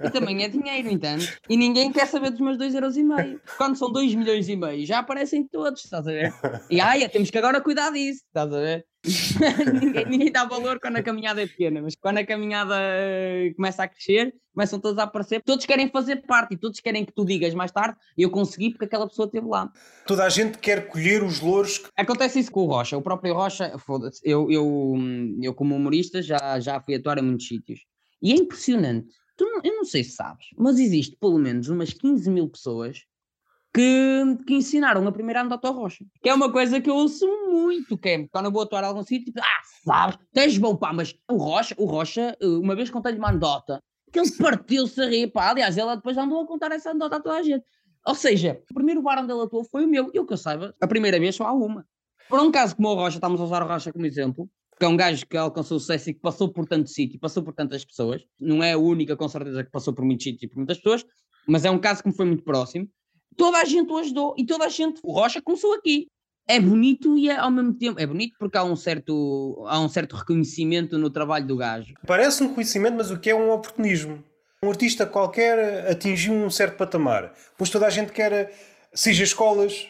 E também é dinheiro, entende? E ninguém quer saber dos meus 2,5€. Quando são 2 milhões e meio, já aparecem todos, estás a ver? E ai, temos que agora cuidar disso, estás a ver? ninguém, ninguém, dá valor quando a caminhada é pequena, mas quando a caminhada eh, começa a crescer, começam todos a aparecer. Todos querem fazer parte e todos querem que tu digas mais tarde eu consegui porque aquela pessoa esteve lá. Toda a gente quer colher os louros. Que... Acontece isso com o Rocha. O próprio Rocha, eu, eu, eu como humorista já, já fui atuar em muitos sítios. E é impressionante. Tu eu não sei se sabes, mas existe pelo menos umas 15 mil pessoas que, que ensinaram a primeira anedota ao Rocha. Que é uma coisa que eu ouço muito, que é quando eu vou atuar a algum sítio, tipo, ah, sabes, tens bom pá, mas o Rocha, o Rocha, eh, uma vez contei-lhe uma anedota, que ele partiu-se a rir, pá, aliás, ela depois andou a contar essa anedota a toda a gente. Ou seja, o primeiro bar onde ele atuou foi o meu, e o que eu saiba, a primeira vez só há uma. Por um caso como o Rocha, estamos a usar o Rocha como exemplo, que é um gajo que alcançou sucesso e que passou por tanto sítio, passou por tantas pessoas, não é a única, com certeza, que passou por muitos sítios e por muitas pessoas, mas é um caso que me foi muito próximo toda a gente o ajudou e toda a gente, o Rocha começou aqui. É bonito e é, ao mesmo tempo, é bonito porque há um certo, há um certo reconhecimento no trabalho do gajo. Parece um reconhecimento, mas o que é um oportunismo? Um artista qualquer atingiu um certo patamar, pois toda a gente quer, seja escolas,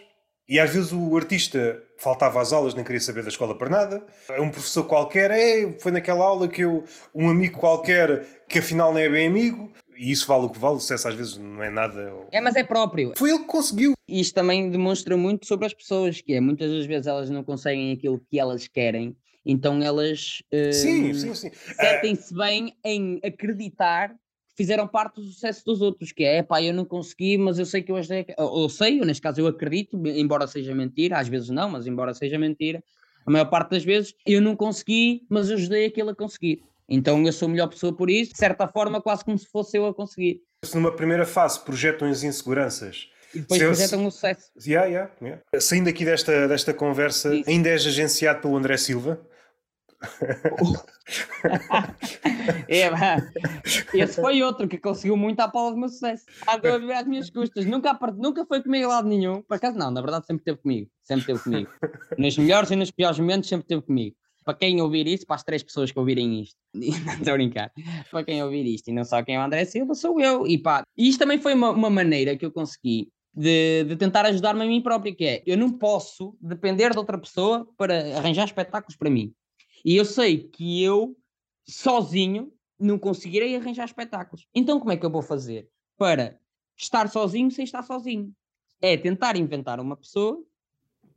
e às vezes o artista faltava às aulas, nem queria saber da escola para nada. Um professor qualquer, é, foi naquela aula que eu, um amigo qualquer, que afinal não é bem amigo, e isso vale o que vale, o sucesso às vezes não é nada. É, mas é próprio. Foi ele que conseguiu. Isto também demonstra muito sobre as pessoas, que é muitas das vezes elas não conseguem aquilo que elas querem, então elas uh, sim, sim, sim. sentem-se bem em acreditar que fizeram parte do sucesso dos outros, que é pá, eu não consegui, mas eu sei que eu ajudei, ou sei, ou neste caso eu acredito, embora seja mentira, às vezes não, mas embora seja mentira, a maior parte das vezes eu não consegui, mas ajudei aquilo a conseguir. Então eu sou a melhor pessoa por isso, de certa forma, quase como se fosse eu a conseguir. Se numa primeira fase projetam as inseguranças. E depois se projetam eu... o sucesso. Yeah, yeah, yeah. Saindo aqui desta, desta conversa, isso. ainda és agenciado pelo André Silva? é, esse foi outro que conseguiu muito à pala do meu sucesso. a viver às minhas custas. Nunca, nunca foi comigo a lado nenhum. Por acaso, não, na verdade, sempre esteve comigo. Sempre esteve comigo. Nos melhores e nos piores momentos, sempre esteve comigo para quem ouvir isto, para as três pessoas que ouvirem isto, não estou a brincar, para quem ouvir isto e não sabe quem é o André Silva, sou eu. E pá, isto também foi uma, uma maneira que eu consegui de, de tentar ajudar-me a mim próprio, que é, eu não posso depender de outra pessoa para arranjar espetáculos para mim. E eu sei que eu, sozinho, não conseguirei arranjar espetáculos. Então como é que eu vou fazer para estar sozinho sem estar sozinho? É tentar inventar uma pessoa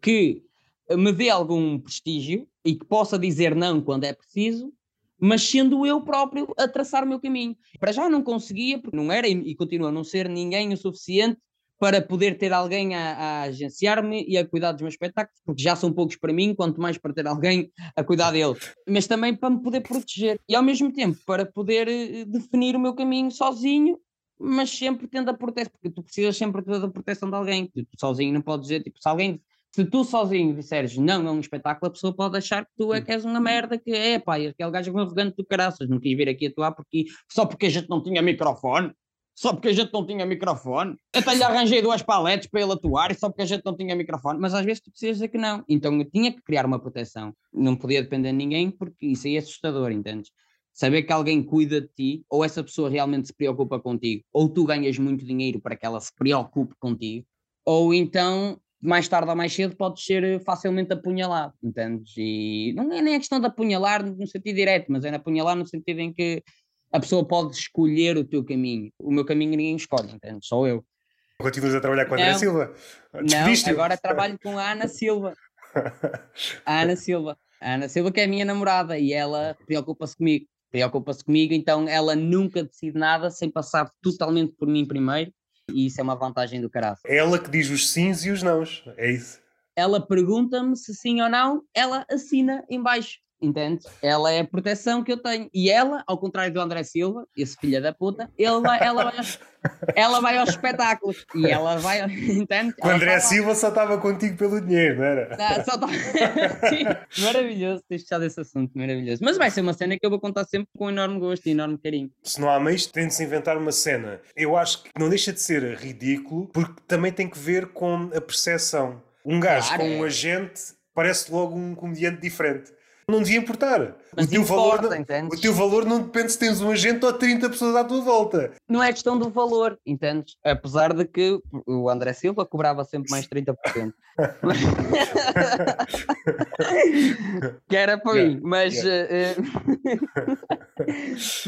que me dê algum prestígio e que possa dizer não quando é preciso, mas sendo eu próprio a traçar o meu caminho. Para já não conseguia, porque não era e continua a não ser ninguém o suficiente para poder ter alguém a, a agenciar-me e a cuidar dos meus espetáculos, porque já são poucos para mim, quanto mais para ter alguém a cuidar deles. Mas também para me poder proteger e ao mesmo tempo para poder eh, definir o meu caminho sozinho mas sempre tendo a proteção, porque tu precisas sempre da proteção de alguém, tu sozinho não podes dizer, tipo, se alguém se tu sozinho disseres não é um espetáculo, a pessoa pode achar que tu é que és uma merda, que é pá, aquele gajo é um arrogante do caraças, não quis vir aqui atuar porque, só porque a gente não tinha microfone, só porque a gente não tinha microfone, até lhe arranjei duas paletes para ele atuar e só porque a gente não tinha microfone, mas às vezes tu precisas dizer que não, então eu tinha que criar uma proteção, não podia depender de ninguém porque isso aí é assustador, entendes? Saber que alguém cuida de ti, ou essa pessoa realmente se preocupa contigo, ou tu ganhas muito dinheiro para que ela se preocupe contigo, ou então mais tarde ou mais cedo podes ser eh, facilmente apunhalado, entendes? E não é nem a questão de apunhalar no sentido direto, mas é apunhalar no sentido em que a pessoa pode escolher o teu caminho. O meu caminho ninguém escolhe, entende? Só eu. Continuas a trabalhar com a Ana Silva? Não, agora trabalho com a Ana Silva. A Ana Silva. A Ana Silva que é a minha namorada e ela preocupa-se comigo. preocupa-se comigo, então ela nunca decide nada sem passar totalmente por mim primeiro, e isso é uma vantagem do caraço. Ela que diz os sims e os nãos, é isso. Ela pergunta-me se sim ou não, ela assina em baixo. Entende? Ela é a proteção que eu tenho. E ela, ao contrário do André Silva, esse filho da puta, ele vai, ela, vai aos, ela vai aos espetáculos. E ela vai. Entende? O André Silva só estava contigo pelo dinheiro, não era? Não, só tá... Sim, maravilhoso ter deixado esse assunto, maravilhoso. Mas vai ser uma cena que eu vou contar sempre com enorme gosto e enorme carinho. Se não há meios, tem de se inventar uma cena. Eu acho que não deixa de ser ridículo, porque também tem que ver com a percepção. Um gajo claro, com um agente parece logo um comediante diferente não devia importar. o teu, valor não, o teu valor não depende se tens um agente ou 30 pessoas à tua volta. Não é questão do valor, entendes? Apesar de que o André Silva cobrava sempre mais 30%. que era para yeah, mim, mas, yeah. uh,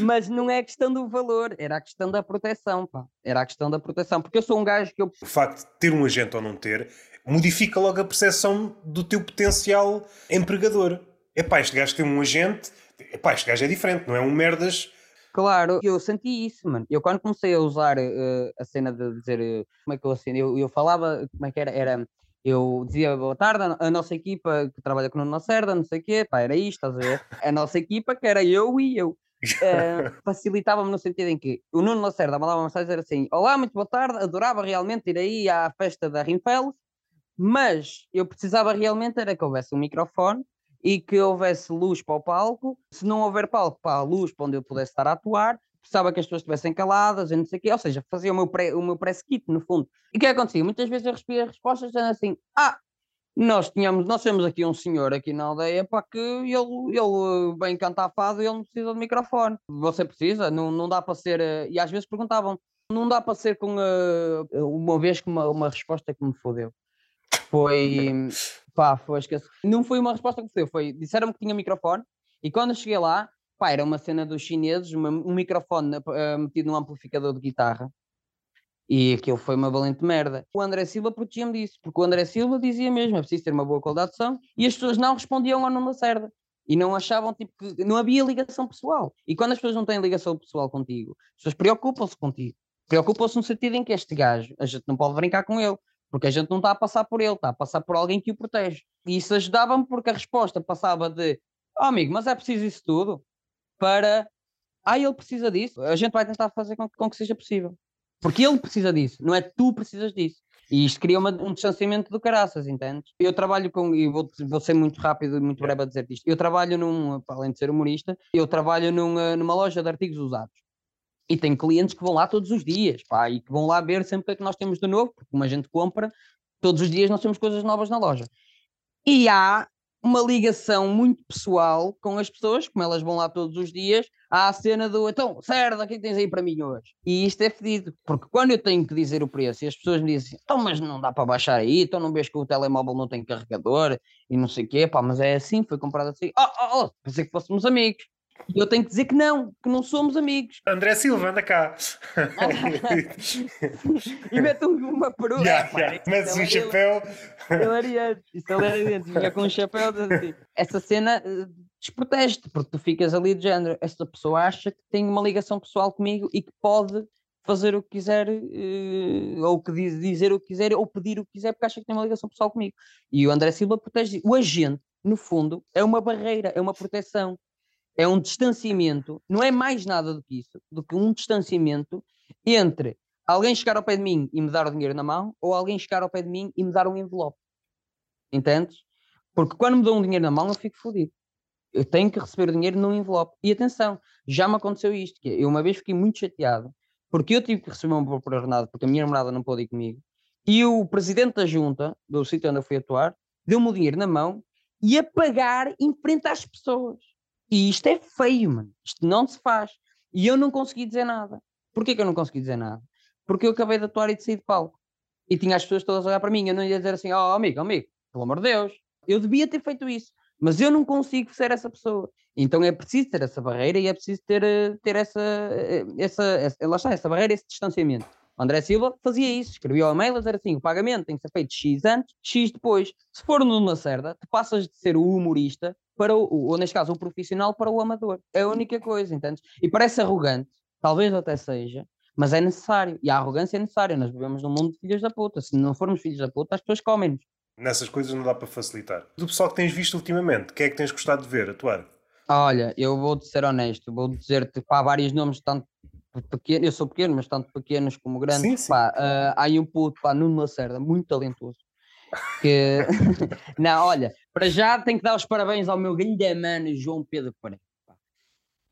mas não é questão do valor, era a questão da proteção, pá. Era a questão da proteção, porque eu sou um gajo que eu. O facto de ter um agente ou não ter modifica logo a percepção do teu potencial empregador epá, este gajo tem um agente, epá, este gajo é diferente, não é um merdas. Claro, eu senti isso, mano. Eu quando comecei a usar uh, a cena de dizer uh, como é que eu assino, eu, eu falava, como é que era? Era eu dizia boa tarde, a nossa equipa que trabalha com o Lacerda, não sei o quê, pá, era isto, estás a ver? A nossa equipa que era eu e eu. Uh, facilitava-me no sentido em que o Nuno Lacerda mandava uma mensagem era assim: Olá, muito boa tarde, adorava realmente ir aí à festa da Rinfel, mas eu precisava realmente era que houvesse um microfone e que houvesse luz para o palco. Se não houver palco para a luz para onde eu pudesse estar a atuar, precisava que as pessoas estivessem caladas e não sei o quê, ou seja, fazia o meu, pré, o meu press kit, no fundo. E o que acontecia? Muitas vezes eu recebia respostas dizendo assim: ah, nós tínhamos, nós temos aqui um senhor aqui na aldeia para que ele, ele bem canta fado e ele não precisa de microfone. Você precisa? Não, não dá para ser. Eh, e às vezes perguntavam, não dá para ser com uh, uma vez que uma, uma resposta que me fodeu. Foi Pá, foi, esqueci. Não foi uma resposta que foi, foi disseram-me que tinha microfone e quando cheguei lá, pá, era uma cena dos chineses, uma, um microfone uh, metido num amplificador de guitarra e aquilo foi uma valente merda. O André Silva protegia-me disso, porque o André Silva dizia mesmo, é preciso ter uma boa qualidade de som e as pessoas não respondiam ao nome cerda e não achavam tipo que não havia ligação pessoal. E quando as pessoas não têm ligação pessoal contigo, as pessoas preocupam-se contigo. Preocupam-se no sentido em que este gajo, a gente não pode brincar com ele porque a gente não está a passar por ele, está a passar por alguém que o protege. E isso ajudava-me porque a resposta passava de oh, amigo, mas é preciso isso tudo para ah, ele precisa disso. A gente vai tentar fazer com que, com que seja possível. Porque ele precisa disso, não é tu precisas disso. E isto cria uma, um distanciamento do caraças, entendes? Eu trabalho com, e vou, vou ser muito rápido e muito breve a dizer isto. Eu trabalho num, além de ser humorista, eu trabalho num, numa loja de artigos usados. E tem clientes que vão lá todos os dias, pá, e que vão lá ver sempre o que é que nós temos de novo, porque como a gente compra, todos os dias nós temos coisas novas na loja. E há uma ligação muito pessoal com as pessoas, como elas vão lá todos os dias, há a cena do então, certo, o que é que tens aí para mim hoje? E isto é fedido, porque quando eu tenho que dizer o preço e as pessoas me dizem, então, mas não dá para baixar aí, então não vês que o telemóvel não tem carregador e não sei o quê, pá, mas é assim, foi comprado assim, oh, oh, oh, pensei que fôssemos amigos. E eu tenho que dizer que não, que não somos amigos. André Silva, anda cá. e mete uma peruca. Yeah, yeah. Metes um chapéu. Hilariante. Isso é hilariante. Vinha com um chapéu. Assim. Essa cena eh, desprotege-te, porque tu ficas ali de género. Esta pessoa acha que tem uma ligação pessoal comigo e que pode fazer o que quiser, uh, ou que diz, dizer o que quiser, ou pedir o que quiser, porque acha que tem uma ligação pessoal comigo. E o André Silva protege. O agente, no fundo, é uma barreira, é uma proteção é um distanciamento, não é mais nada do que isso, do que um distanciamento entre alguém chegar ao pé de mim e me dar o dinheiro na mão ou alguém chegar ao pé de mim e me dar um envelope. Entendes? Porque quando me dão um dinheiro na mão eu fico fodido. Eu tenho que receber o dinheiro num envelope. E atenção, já me aconteceu isto, que eu uma vez fiquei muito chateado porque eu tive que receber um ordenado porque a minha namorada não pôde ir comigo e o presidente da junta, do sítio onde eu fui atuar, deu-me o dinheiro na mão e a pagar em frente às pessoas. E isto é feio, mano. Isto não se faz. E eu não consegui dizer nada. Porquê que eu não consegui dizer nada? Porque eu acabei de atuar e de sair de palco. E tinha as pessoas todas a olhar para mim. Eu não ia dizer assim, oh amigo, amigo, pelo amor de Deus. Eu devia ter feito isso. Mas eu não consigo ser essa pessoa. Então é preciso ter essa barreira e é preciso ter, eh, ter essa, eh, essa, essa, lá está, essa barreira, esse distanciamento. André Silva fazia isso, escrevia o e-mail a dizer assim: o pagamento tem que ser feito X antes, X depois. Se for no Lacerda, tu passas de ser o humorista para o, ou neste caso, o profissional para o amador. É a única coisa, entende? E parece arrogante, talvez até seja, mas é necessário. E a arrogância é necessária. Nós vivemos num mundo de filhos da puta. Se não formos filhos da puta, as pessoas comem-nos. Nessas coisas não dá para facilitar. Do pessoal que tens visto ultimamente, quem é que tens gostado de ver atuar? Olha, eu vou-te ser honesto, vou dizer-te há vários nomes, tanto pequeno, eu sou pequeno, mas tanto pequenos como grandes. Sim, sim. Pá, uh, há aí um puto, pá, Nuno Lacerda, muito talentoso. Que... não, olha, para já tenho que dar os parabéns ao meu grande mano João Pedro Pereira.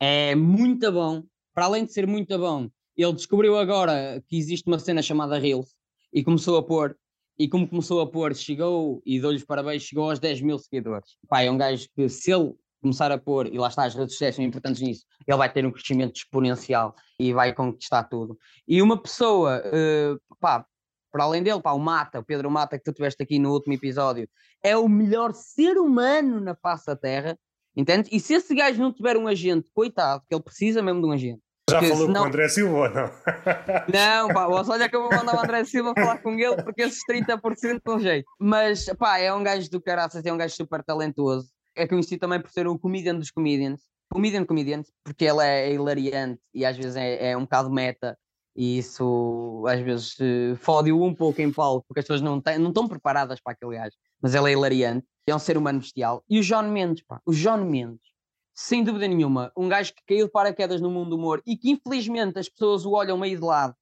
É muito bom, para além de ser muito bom, ele descobriu agora que existe uma cena chamada Reels e começou a pôr, e como começou a pôr, chegou, e dou-lhe parabéns, chegou aos 10 mil seguidores. Pá, é um gajo que se ele começar a pôr, e lá está, as redes sociais são importantes nisso, ele vai ter um crescimento exponencial e vai conquistar tudo. E uma pessoa, uh, pá, para além dele, pá, o Mata, o Pedro Mata, que tu tiveste aqui no último episódio, é o melhor ser humano na face da Terra, entende? E se esse gajo não tiver um agente, coitado, que ele precisa mesmo de um agente. Já falou senão... com o André Silva ou não? Não, pá, olha que eu vou mandar o André Silva falar com ele, porque esses 30% com jeito. Mas, pá, é um gajo do caraças, é um gajo super talentoso é conhecido também por ser o comedian dos comedians. Comedian comedians, porque ele é hilariante e às vezes é, é um bocado meta e isso às vezes fode-o um pouco em palco, porque as pessoas não, têm, não estão preparadas para aquele gajo. Mas ele é hilariante, é um ser humano bestial. E o John Mendes, pá, o John Mendes, sem dúvida nenhuma, um gajo que caiu de paraquedas no mundo do humor e que infelizmente as pessoas o olham meio de lado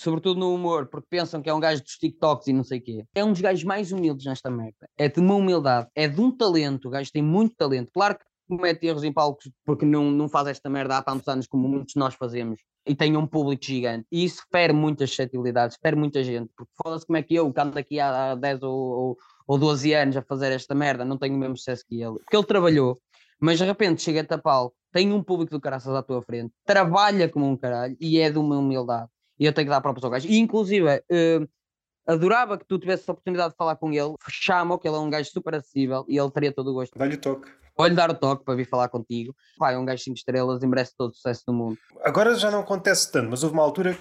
sobretudo no humor, porque pensam que é um gajo dos TikToks e não sei o quê. É um dos gajos mais humildes nesta merda. É de uma humildade, é de um talento. O gajo tem muito talento. Claro que comete erros em palcos porque não, não faz esta merda há tantos anos como muitos nós fazemos e tem um público gigante. E isso fere muitas suscetibilidades, fere muita gente. Porque foda-se como é que eu, que ando aqui há 10 ou, ou, ou 12 anos a fazer esta merda, não tenho o mesmo sucesso que ele. Porque ele trabalhou, mas de repente chega-te a palco, tem um público do caraças à tua frente, trabalha como um caralho e é de uma humildade e eu tenho que dar próprios ao gajo. E inclusive, uh, adorava que tu tivesses a oportunidade de falar com ele, chama-o, que ele é um gajo super acessível e ele teria todo o gosto. Dá-lhe o toque. Pode-lhe dar o toque para vir falar contigo. Pai, é um gajo 5 estrelas e merece todo o sucesso do mundo. Agora já não acontece tanto, mas houve uma altura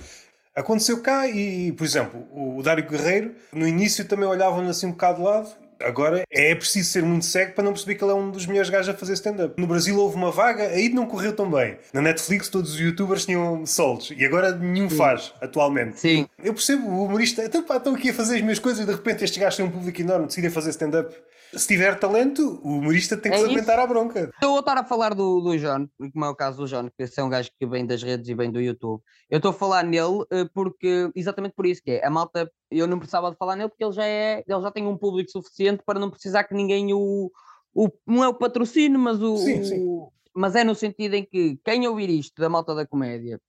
aconteceu cá e, por exemplo, o Dário Guerreiro, no início também olhavam-no assim um bocado de lado Agora é preciso ser muito cego para não perceber que ele é um dos melhores gajos a fazer stand-up. No Brasil houve uma vaga, aí não correu tão bem. Na Netflix todos os youtubers tinham soltos e agora nenhum Sim. faz atualmente. Sim. Eu percebo o humorista, então pá, estou aqui a fazer as minhas coisas e de repente estes gajos têm um público enorme, decidem fazer stand-up se tiver talento, o humorista tem que é se aguentar à bronca. Estou a estar a falar do, do John, como é o caso do John, que esse é um gajo que vem das redes e vem do YouTube. Eu estou a falar nele eh, porque, exatamente por isso, que é a malta, eu não precisava de falar nele porque ele já, é, ele já tem um público suficiente para não precisar que ninguém o. o não é o patrocínio, mas o, sim, sim. o. Mas é no sentido em que quem ouvir isto da malta da comédia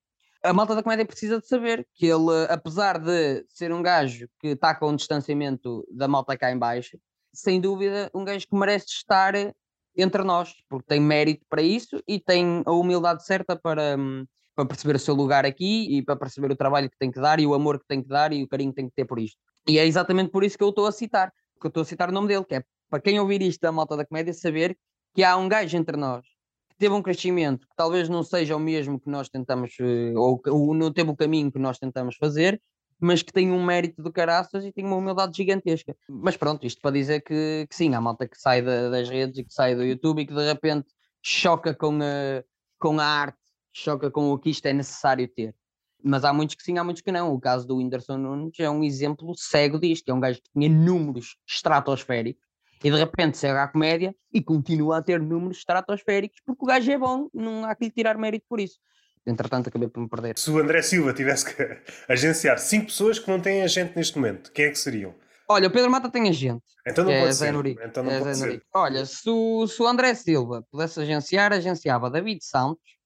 a malta da comédia precisa de saber que ele, apesar de ser um gajo que está com um distanciamento da malta cá em baixo, sem dúvida, um gajo que merece estar entre nós, porque tem mérito para isso e tem a humildade certa para, hum, para perceber o seu lugar aqui e para perceber o trabalho que tem que dar e o amor que tem que dar e o carinho que tem que ter por isto. E é exatamente por isso que eu estou a citar, que eu estou a citar o nome dele, que é para quem ouvir isto da malta da comédia saber que há um gajo entre nós que teve um crescimento que talvez não seja o mesmo que nós tentamos, eh, ou, ou não teve o caminho que nós tentamos fazer, mas que tem um mérito do caraças e tem uma humildade gigantesca. Mas pronto, isto para dizer que, que sim, há malta que sai da, das redes e que sai do YouTube e que de repente choca com a, com a arte, choca com o que isto é necessário ter. Mas há muitos que sim, há muitos que não. O caso do Whindersson Nunes é um exemplo cego disto. É um gajo que tinha números estratosféricos e de repente chega à comédia e continua a ter números estratosféricos porque o gajo é bom, não há que lhe tirar mérito por isso entretanto acabei por me perder. Se o André Silva tivesse que agenciar cinco pessoas que não têm agente neste momento, quem é que seriam? Olha, o Pedro Mata tem agente. Então não é pode ser. Então não é pode ser. Olha, se o, se o André Silva pudesse agenciar, agenciava David Santos,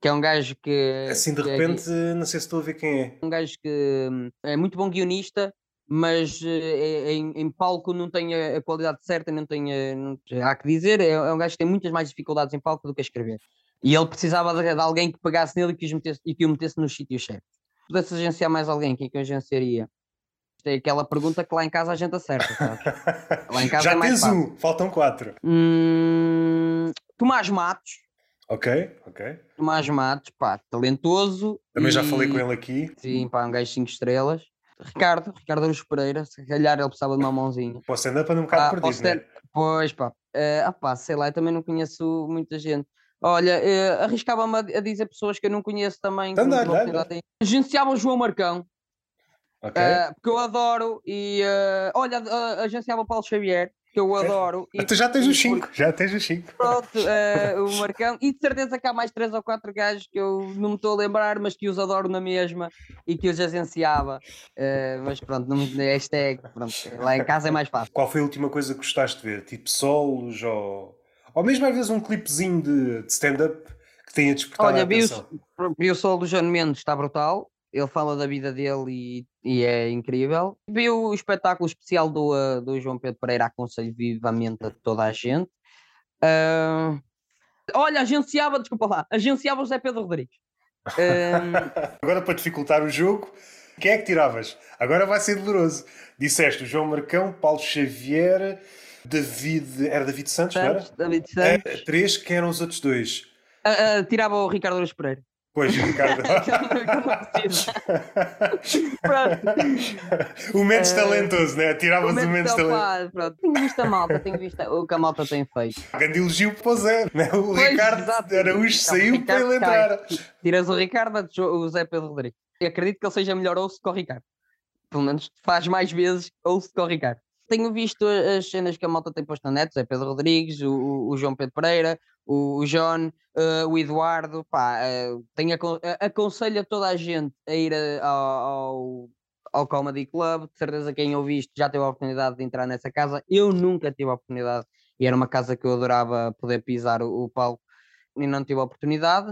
que é um gajo que. Assim de repente, é, não sei se estou a ver quem é. Um gajo que hum, é muito bom guionista, mas é, em, em, palco não tem a, a qualidade certa, não tem. A, não, há que dizer, é, é um gajo que tem muitas mais dificuldades em palco do que a escrever. E ele precisava de, de alguém que pegasse nele e que, metesse, e que o metesse nos sítios certos. Se pudesse agenciar mais alguém, quem é que eu agenciaria? Isto é aquela pergunta que lá em casa a gente acerta, sabes? Lá em casa Já é tens um, faltam quatro. Hum, Tomás Matos. Ok, ok. Tomás Matos, pá, talentoso. Também e... já falei com ele aqui. Sim, pá, um gajo 5 estrelas. Ricardo, Ricardo Aruz Pereira, se calhar ele precisava de uma mãozinha. Posso andar para um bocado ah, perdido, né? Pois pá, Uh, ah pá, sei lá, eu também não conheço muita gente. Olha, uh, arriscava-me a, dizer pessoas que eu não conheço também. Então, dá, dá, dá. Agenciava o João Marcão. Okay. Uh, porque eu adoro e uh, olha, uh, agenciava o Paulo Xavier, que eu adoro. E, tu já tens os 5, já tens os 5. Pronto, uh, o Marcão, e de certeza que há mais 3 ou 4 gajos que eu não me estou a lembrar, mas que os adoro na mesma e que os agenciava. Uh, mas pronto, não, hashtag, pronto, lá em casa é mais fácil. Qual foi a última coisa que gostaste de ver? Tipo solos ou, ou mesmo às vezes um clipezinho de, de stand-up que tenha despertado Olha, a atenção? Olha, vi, o solo do João Mendes, está brutal ele fala da vida dele e, e é incrível. Vi o espetáculo especial do, uh, do João Pedro Pereira, aconselho vivamente a toda a gente. Uh, olha, agenciava, desculpa lá, agenciava o José Pedro Rodrigues. Uh, Agora, para dificultar o jogo, quem é que tiravas? Agora vai ser doloroso. Disseste o João Marcão, Paulo Xavier, David. Era David Santos, Santos não era? David Santos. É, três, que eram os outros dois? Uh, tirava o Ricardo Aruz Pereira. Pois, Ricardo. o Mendes uh, talentoso, né? Tiravas o Mendes talentoso. Pronto, tenho visto a malta, tenho visto o que a malta tem feito. Grande elogio para o Zé, né? O pois, Ricardo exato. Araújo saiu para ele entrar. Tiras o Ricardo, o Zé Pedro Rodrigues. Eu acredito que ele seja melhor ouço que o Ricardo. Pelo menos faz mais vezes ouço que o Ricardo tenho visto as cenas que a malta tem posto na net, Zé Pedro Rodrigues, o, o João Pedro Pereira, o, John, uh, o Eduardo, pá, uh, tenho aconselho a toda a gente a ir a, ao, ao Comedy Club, de certeza quem eu visto já teve a oportunidade de entrar nessa casa, eu nunca tive a oportunidade, e era uma casa que eu adorava poder pisar o, o palco, e não tive a oportunidade,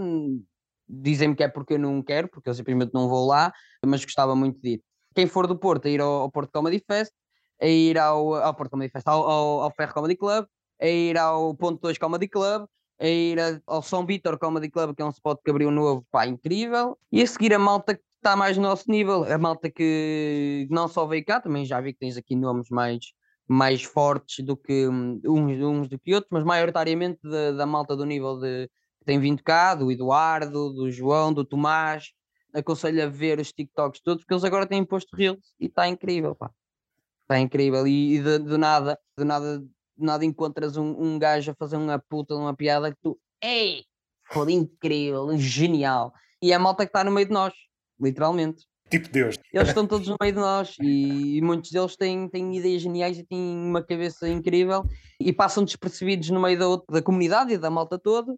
dizem-me que é porque eu não quero, porque eu simplesmente não vou lá, mas gostava muito de ir. Quem for do Porto, a ir ao, ao Porto Comedy Fest, a ir ao, ao Porto Comedy Fest, ao, ao, ao Ferro Comedy Club, a ir ao Ponto 2 Comedy Club, a ir ao São Vitor Comedy Club, que é um spot que abriu novo, pá, incrível, e a seguir a malta que está mais no nosso nível, a malta que não só veio cá, também já vi que tens aqui nomes mais, mais fortes do que uns, uns do que outros, mas maioritariamente da, da malta do nível de que tem vindo cá, do Eduardo, do João, do Tomás, aconselho a ver os TikToks todos, porque eles agora têm posto Reels e está incrível, pá. Está incrível. E, de, de, nada, de nada, de nada encontras um, um gajo a fazer uma puta de uma piada que tu, ei, foi incrível, genial. E é a malta que está no meio de nós, literalmente. Tipo Deus. Eles estão todos no meio de nós e, e, muitos deles têm, têm ideias geniais e têm uma cabeça incrível e passam despercebidos no meio da, da comunidade e da malta toda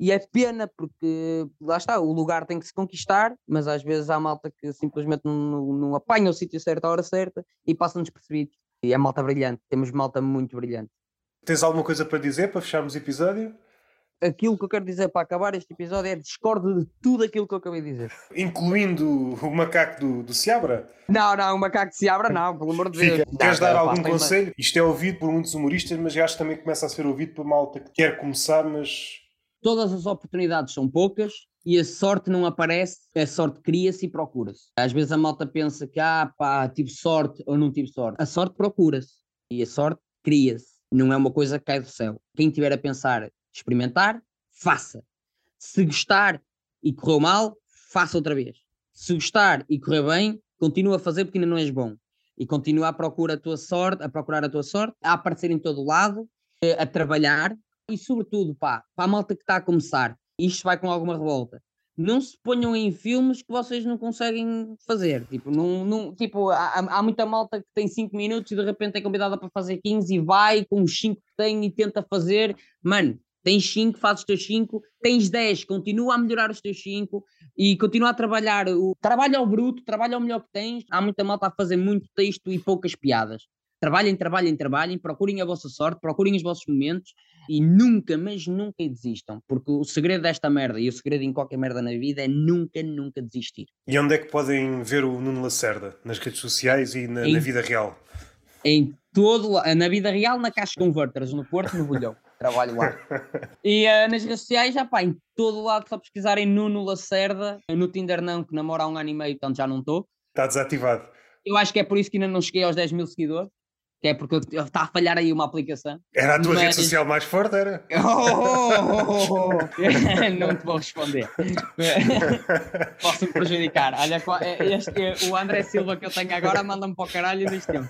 e é pena porque lá está, o lugar tem que se conquistar, mas às vezes há malta que simplesmente não, não apanha o sítio certo à hora certa e passam despercebidos. E é malta brilhante, temos malta muito brilhante. Tens alguma coisa para dizer para fecharmos o episódio? Aquilo que eu quero dizer para acabar este episódio é discordo de tudo aquilo que eu acabei de dizer. Incluindo o macaco do, do Seabra? Não, não, o macaco de Seabra não, pelo amor de Deus. Queres dar algum conselho? Isto é ouvido por muitos humoristas, mas acho que também começa a ser ouvido por malta que quer começar, mas todas as oportunidades são poucas e a sorte não aparece, a sorte cria-se e procura-se. Às vezes a malta pensa que, ah, pá, tive sorte ou não tive sorte. A sorte procura-se e a sorte cria-se. Não é uma coisa que cai do céu. Quem tiver a pensar experimentar, faça. Se gostar e correu mal, faça outra vez. Se gostar e correr bem, continua a fazer porque ainda não és bom. E continua à procura a tua sorte, a procurar a tua sorte, a aparecer em todo lado, eh, a trabalhar, e sobretudo, pá, para a malta que está a começar, isto vai com alguma revolta. Não se ponham em filmes que vocês não conseguem fazer. Tipo, não, não, tipo há, há muita malta que tem 5 minutos e de repente é convidada para fazer 15 e vai com os 5 que tem e tenta fazer. Mano, tens 5, fazes os teus 5, tens 10, continua a melhorar os teus 5 e continua a trabalhar. O, trabalha ao bruto, trabalha ao melhor que tens. Há muita malta a fazer muito texto e poucas piadas. Trabalhem, trabalhem, trabalhem, procurem a vossa sorte, procurem os vossos momentos e nunca, mas nunca desistam, porque o segredo desta merda e o segredo em qualquer merda na vida é nunca, nunca desistir. E onde é que podem ver o Nuno Lacerda? Nas redes sociais e na, em, na vida real? Em todo, na vida real, na Caixa Converters, no Porto, no Bolhão. Trabalho lá. E uh, nas redes sociais, já pá, em todo lado, só pesquisarem Nuno Lacerda. No Tinder não, que namora há um ano e meio, portanto já não estou. Está desativado. Eu acho que é por isso que ainda não cheguei aos 10 mil seguidores. Que é porque está a falhar aí uma aplicação. Era a tua Mas- rede social mais forte, era? Oh, não te vou responder. Posso me prejudicar. Olha, é este, o André Silva que eu tenho agora manda-me para o caralho neste tempo.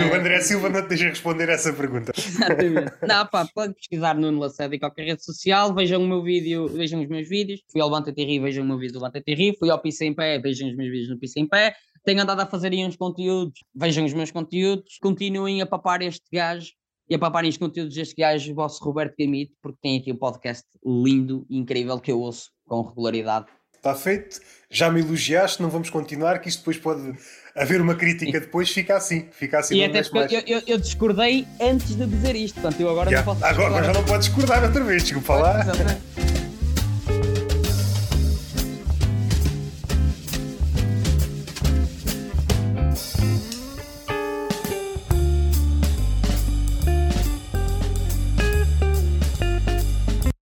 E o André Silva não te deixa responder essa pergunta. Exatamente. Não, pá, pode pesquisar Nuno Lacerda em qualquer rede social, vejam o meu vídeo, vejam os meus vídeos. Fui ao Levanta Ri, vejam o meu vídeo do Levanta Ri. Fui ao Pisa em Pé, vejam os meus vídeos no Pisa em Pé. Tenho andado a fazer aí uns conteúdos, vejam os meus conteúdos. Continuem a papar este gajo e a paparem os conteúdos deste gajo, o vosso Roberto Gamito, porque tem aqui um podcast lindo e incrível que eu ouço com regularidade. Está feito. Já me elogiaste, não vamos continuar, que isto depois pode haver uma crítica depois, fica assim. Fica assim E até porque mais. eu, eu- eu discordei antes de dizer isto, portanto eu agora Já. não posso Agora, agora já não podes discordar outra vez, desculpa lá. Exatamente.